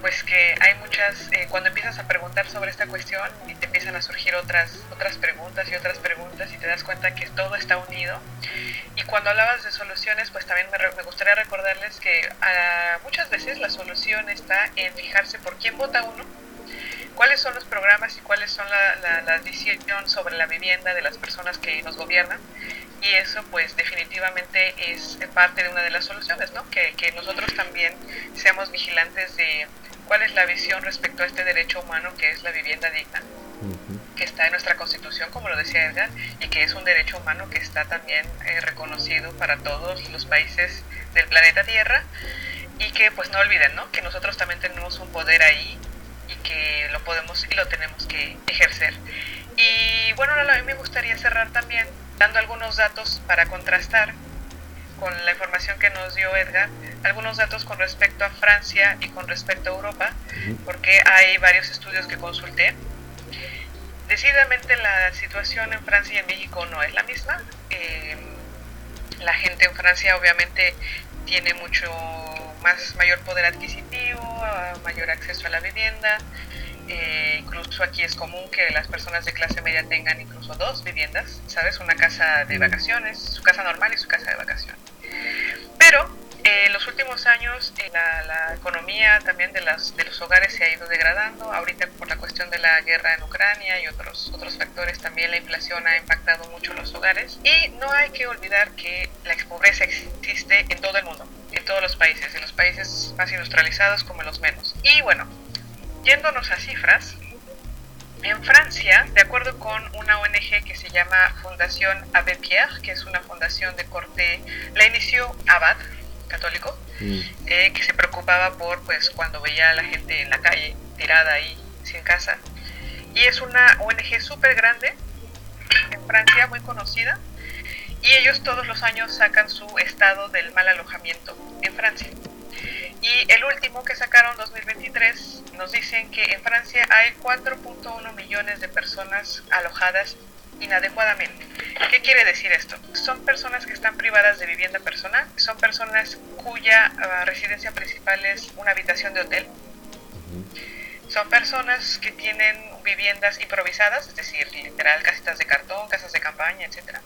Pues que hay muchas, eh, cuando empiezas a preguntar sobre esta cuestión te empiezan a surgir otras, otras preguntas y otras preguntas y te das cuenta que todo está unido. Y cuando hablabas de soluciones, pues también me, me gustaría recordarles que ah, muchas veces la solución está en fijarse por quién vota uno cuáles son los programas y cuáles son la, la, la decisión sobre la vivienda de las personas que nos gobiernan y eso pues definitivamente es parte de una de las soluciones, ¿no? Que, que nosotros también seamos vigilantes de cuál es la visión respecto a este derecho humano que es la vivienda digna, que está en nuestra constitución, como lo decía Edgar, y que es un derecho humano que está también eh, reconocido para todos los países del planeta Tierra y que pues no olviden, ¿no? Que nosotros también tenemos un poder ahí y que lo podemos y lo tenemos que ejercer. Y bueno, a mí me gustaría cerrar también dando algunos datos para contrastar con la información que nos dio Edgar, algunos datos con respecto a Francia y con respecto a Europa, porque hay varios estudios que consulté. Decididamente la situación en Francia y en México no es la misma. Eh, la gente en Francia obviamente tiene mucho más mayor poder adquisitivo, mayor acceso a la vivienda. Eh, incluso aquí es común que las personas de clase media tengan incluso dos viviendas, ¿sabes? Una casa de vacaciones, su casa normal y su casa de vacaciones. Pero eh, en los últimos años eh, la, economía también de, las, de los hogares se ha ido degradando. Ahorita por la cuestión de la guerra en Ucrania y otros, otros factores también la inflación ha impactado mucho los hogares. Y no hay que olvidar que la pobreza existe en todo el mundo, en todos los países, en los países más industrializados como en los menos. Y bueno, yéndonos a cifras, en Francia, de acuerdo con una ONG que se llama Fundación Abbé Pierre, que es una fundación de corte, la inició Abad, católico, mm. eh, que se preocupaba por, pues, cuando veía a la gente en la calle, tirada ahí, sin casa. Y es una ONG súper grande, en Francia, muy conocida, y ellos todos los años sacan su estado del mal alojamiento en Francia. Y el último que sacaron, 2023, nos dicen que en Francia hay 4.1 millones de personas alojadas inadecuadamente. ¿Qué quiere decir esto? Son personas que están privadas de vivienda personal, son personas cuya ah, residencia principal es una habitación de hotel, son personas que tienen viviendas improvisadas, es decir, literal, casitas de cartón, casas de campaña, etc.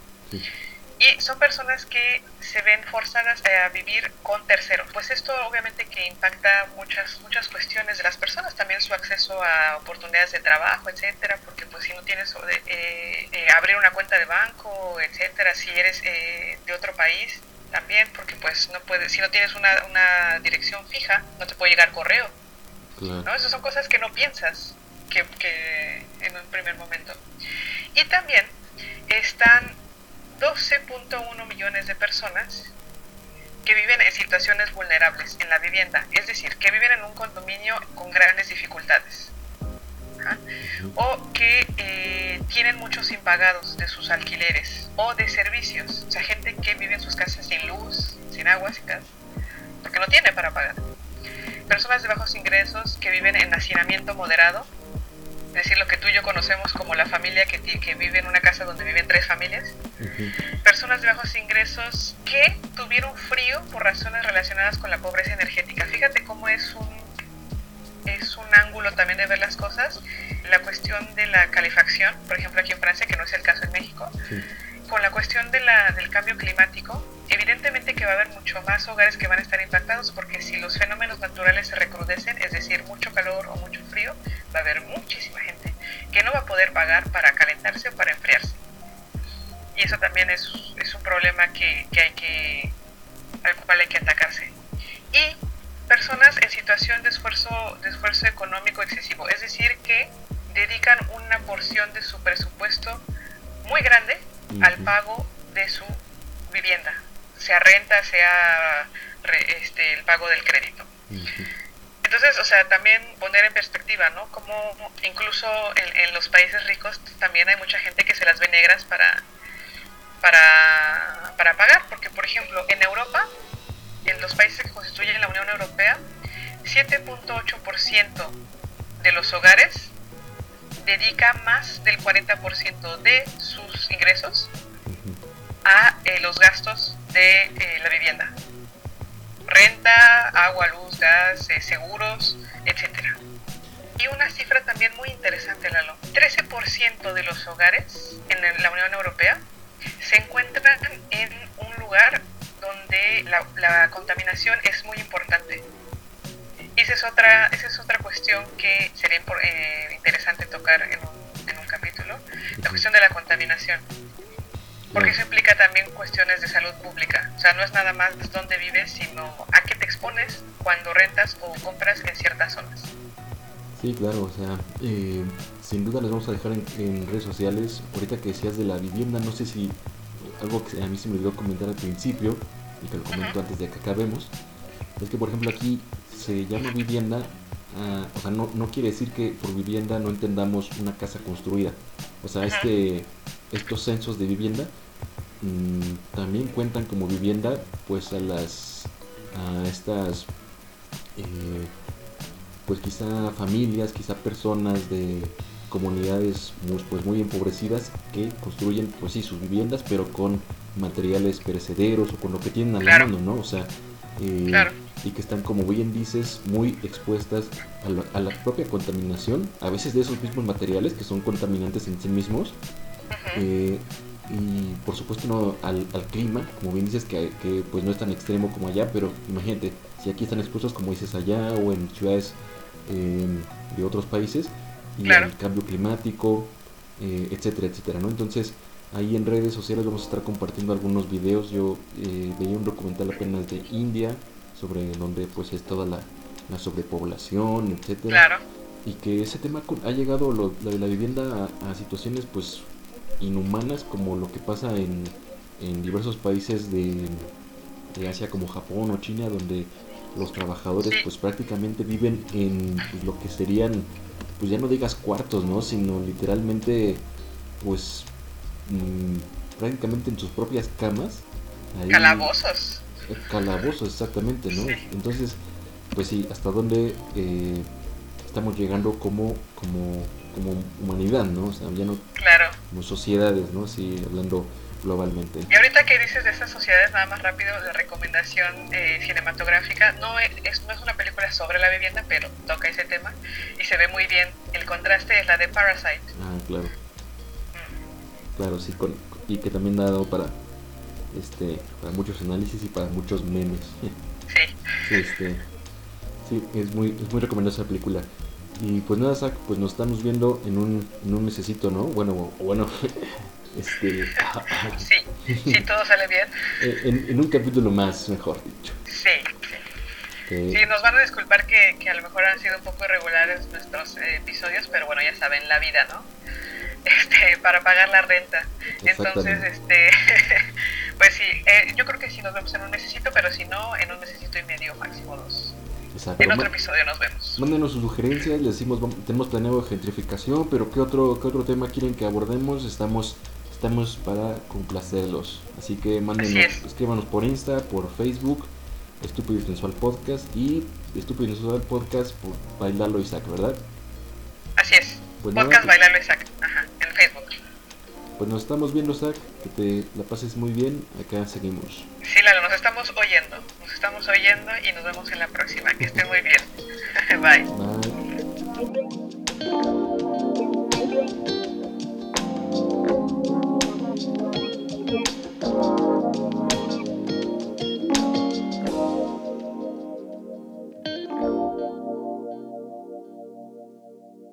Y son personas que se ven forzadas a vivir con terceros. Pues esto obviamente que impacta muchas muchas cuestiones de las personas, también su acceso a oportunidades de trabajo, etcétera, porque pues si no tienes eh, eh, abrir una cuenta de banco, etcétera, si eres eh, de otro país también, porque pues no puedes, si no tienes una, una dirección fija, no te puede llegar correo. ¿no? Esas son cosas que no piensas que, que en un primer momento. Y también están 12.1 millones de personas que viven en situaciones vulnerables en la vivienda, es decir, que viven en un condominio con grandes dificultades o que eh, tienen muchos impagados de sus alquileres o de servicios, o sea, gente que vive en sus casas sin luz, sin agua, sin gas, porque no tiene para pagar. Personas de bajos ingresos que viven en hacinamiento moderado, es decir, lo que tú y yo conocemos como la familia que, que vive en una casa donde viven tres familias. Personas de bajos ingresos que tuvieron frío por razones relacionadas con la pobreza energética. Fíjate cómo es un, es un ángulo también de ver las cosas. La cuestión de la calefacción, por ejemplo aquí en Francia, que no es el caso en México. Con la cuestión del cambio climático, evidentemente que va a haber mucho más hogares que van a estar impactados porque si los fenómenos naturales se recrudecen, es decir, mucho calor o mucho frío, va a haber muchísima gente que no va a poder pagar para calentarse o para enfriarse. Y eso también es, un problema que, hay que, al cual hay que atacarse. Y personas en situación de esfuerzo económico excesivo, es decir, que dedican una porción de su presupuesto muy grande al pago de su vivienda, sea renta, sea este, el pago del crédito. Entonces, o sea, también poner en perspectiva, ¿no? Como incluso en, los países ricos también hay mucha gente que se las ve negras para, para, para pagar, porque por ejemplo, en Europa, en los países que constituyen la Unión Europea, 7.8% de los hogares dedica más del 40% de sus ingresos a eh, los gastos de eh, la vivienda. Renta, agua, luz, gas, eh, seguros, etcétera. Y una cifra también muy interesante, Lalo. 13% de los hogares en la Unión Europea se encuentran en un lugar donde la, contaminación es muy importante. Y esa es otra, esa es otra cuestión que sería interesante tocar en un, en un capítulo, la cuestión de la contaminación porque eso implica también cuestiones de salud pública. O sea, no es nada más dónde vives, sino a qué te expones cuando rentas o compras en ciertas zonas. Sí, claro, o sea, eh, sin duda les vamos a dejar en, en redes sociales. Ahorita que decías de la vivienda, no sé si algo que a mí se me olvidó comentar al principio y que lo comento antes de que acabemos, es que por ejemplo aquí se llama vivienda, ah, o sea, no, no quiere decir que por vivienda no entendamos una casa construida. O sea, este, estos censos de vivienda mm, también cuentan como vivienda pues a las a estas eh, pues quizá familias, quizá personas de comunidades muy, pues muy empobrecidas que construyen pues sí sus viviendas pero con materiales perecederos o con lo que tienen a la Claro. mano, ¿no? O sea, eh, Claro. Y que están como bien dices muy expuestas a la, a la propia contaminación, a veces de esos mismos materiales que son contaminantes en sí mismos eh, y por supuesto no al, al clima, como bien dices que, que, pues no es tan extremo como allá, pero imagínate, si aquí están expuestos como dices allá o en ciudades eh, de otros países y Claro. al cambio climático, eh, etcétera, etcétera, ¿no? Entonces ahí en redes sociales vamos a estar compartiendo algunos videos, yo eh, veía un documental apenas de India sobre donde pues es toda la, la sobrepoblación, etcétera Claro. y que ese tema ha llegado lo, de la vivienda a, a situaciones pues inhumanas como lo que pasa en, en diversos países de, de Asia como Japón o China donde los trabajadores Sí. pues prácticamente viven en pues, lo que serían pues ya no digas cuartos no sino literalmente pues mm, prácticamente en sus propias camas ahí- Calabozos. Calabozos, exactamente, ¿no? Sí. Entonces, pues sí, hasta dónde eh, estamos llegando como, como, como humanidad, ¿no? O sea, ya no Claro. como sociedades, ¿no? Así hablando globalmente. Y ahorita que dices de estas sociedades, nada más rápido, la recomendación eh, cinematográfica, no es, no es una película sobre la vivienda, pero toca ese tema y se ve muy bien. El contraste es la de Parasite. Ah, claro. Claro, sí, con, y que también ha dado para, este, para muchos análisis y para muchos memes. Sí. Este, sí, es muy, es muy recomendable esa película. Y pues nada, Zach, pues nos estamos viendo en un, en un mesecito, ¿no? Bueno, bueno, *laughs* este, Sí, si todo sale bien. *laughs* en, en un capítulo más, mejor dicho. Sí, sí. Que- Sí, nos van a disculpar que, que a lo mejor han sido un poco irregulares nuestros eh, episodios, pero bueno, ya saben, la vida, ¿no? *laughs* Este, para pagar la renta. Entonces, este, pues sí, eh, yo creo que sí nos vemos en un mesecito, pero si no, en un mesecito y medio, máximo dos. exacto. En otro episodio nos vemos. Mándenos sus sugerencias, les decimos, vam- tenemos planeado gentrificación, pero ¿qué otro, qué otro tema quieren que abordemos? Estamos, estamos para complacerlos. Así que mándenos, Así es. escríbanos por Insta, por Facebook, Estúpido y Sensual Podcast y Estúpido y Sensual Podcast por Bailarlo Isaac, ¿verdad? Así es. Pues nada, Podcast pues- Bailarlo Isaac, ajá, en Facebook pues nos estamos viendo, Zach. Que te la pases muy bien. Acá seguimos. Sí, Lalo, nos estamos oyendo. Nos estamos oyendo y nos vemos en la próxima. Que esté muy bien. *laughs* Bye. Bye.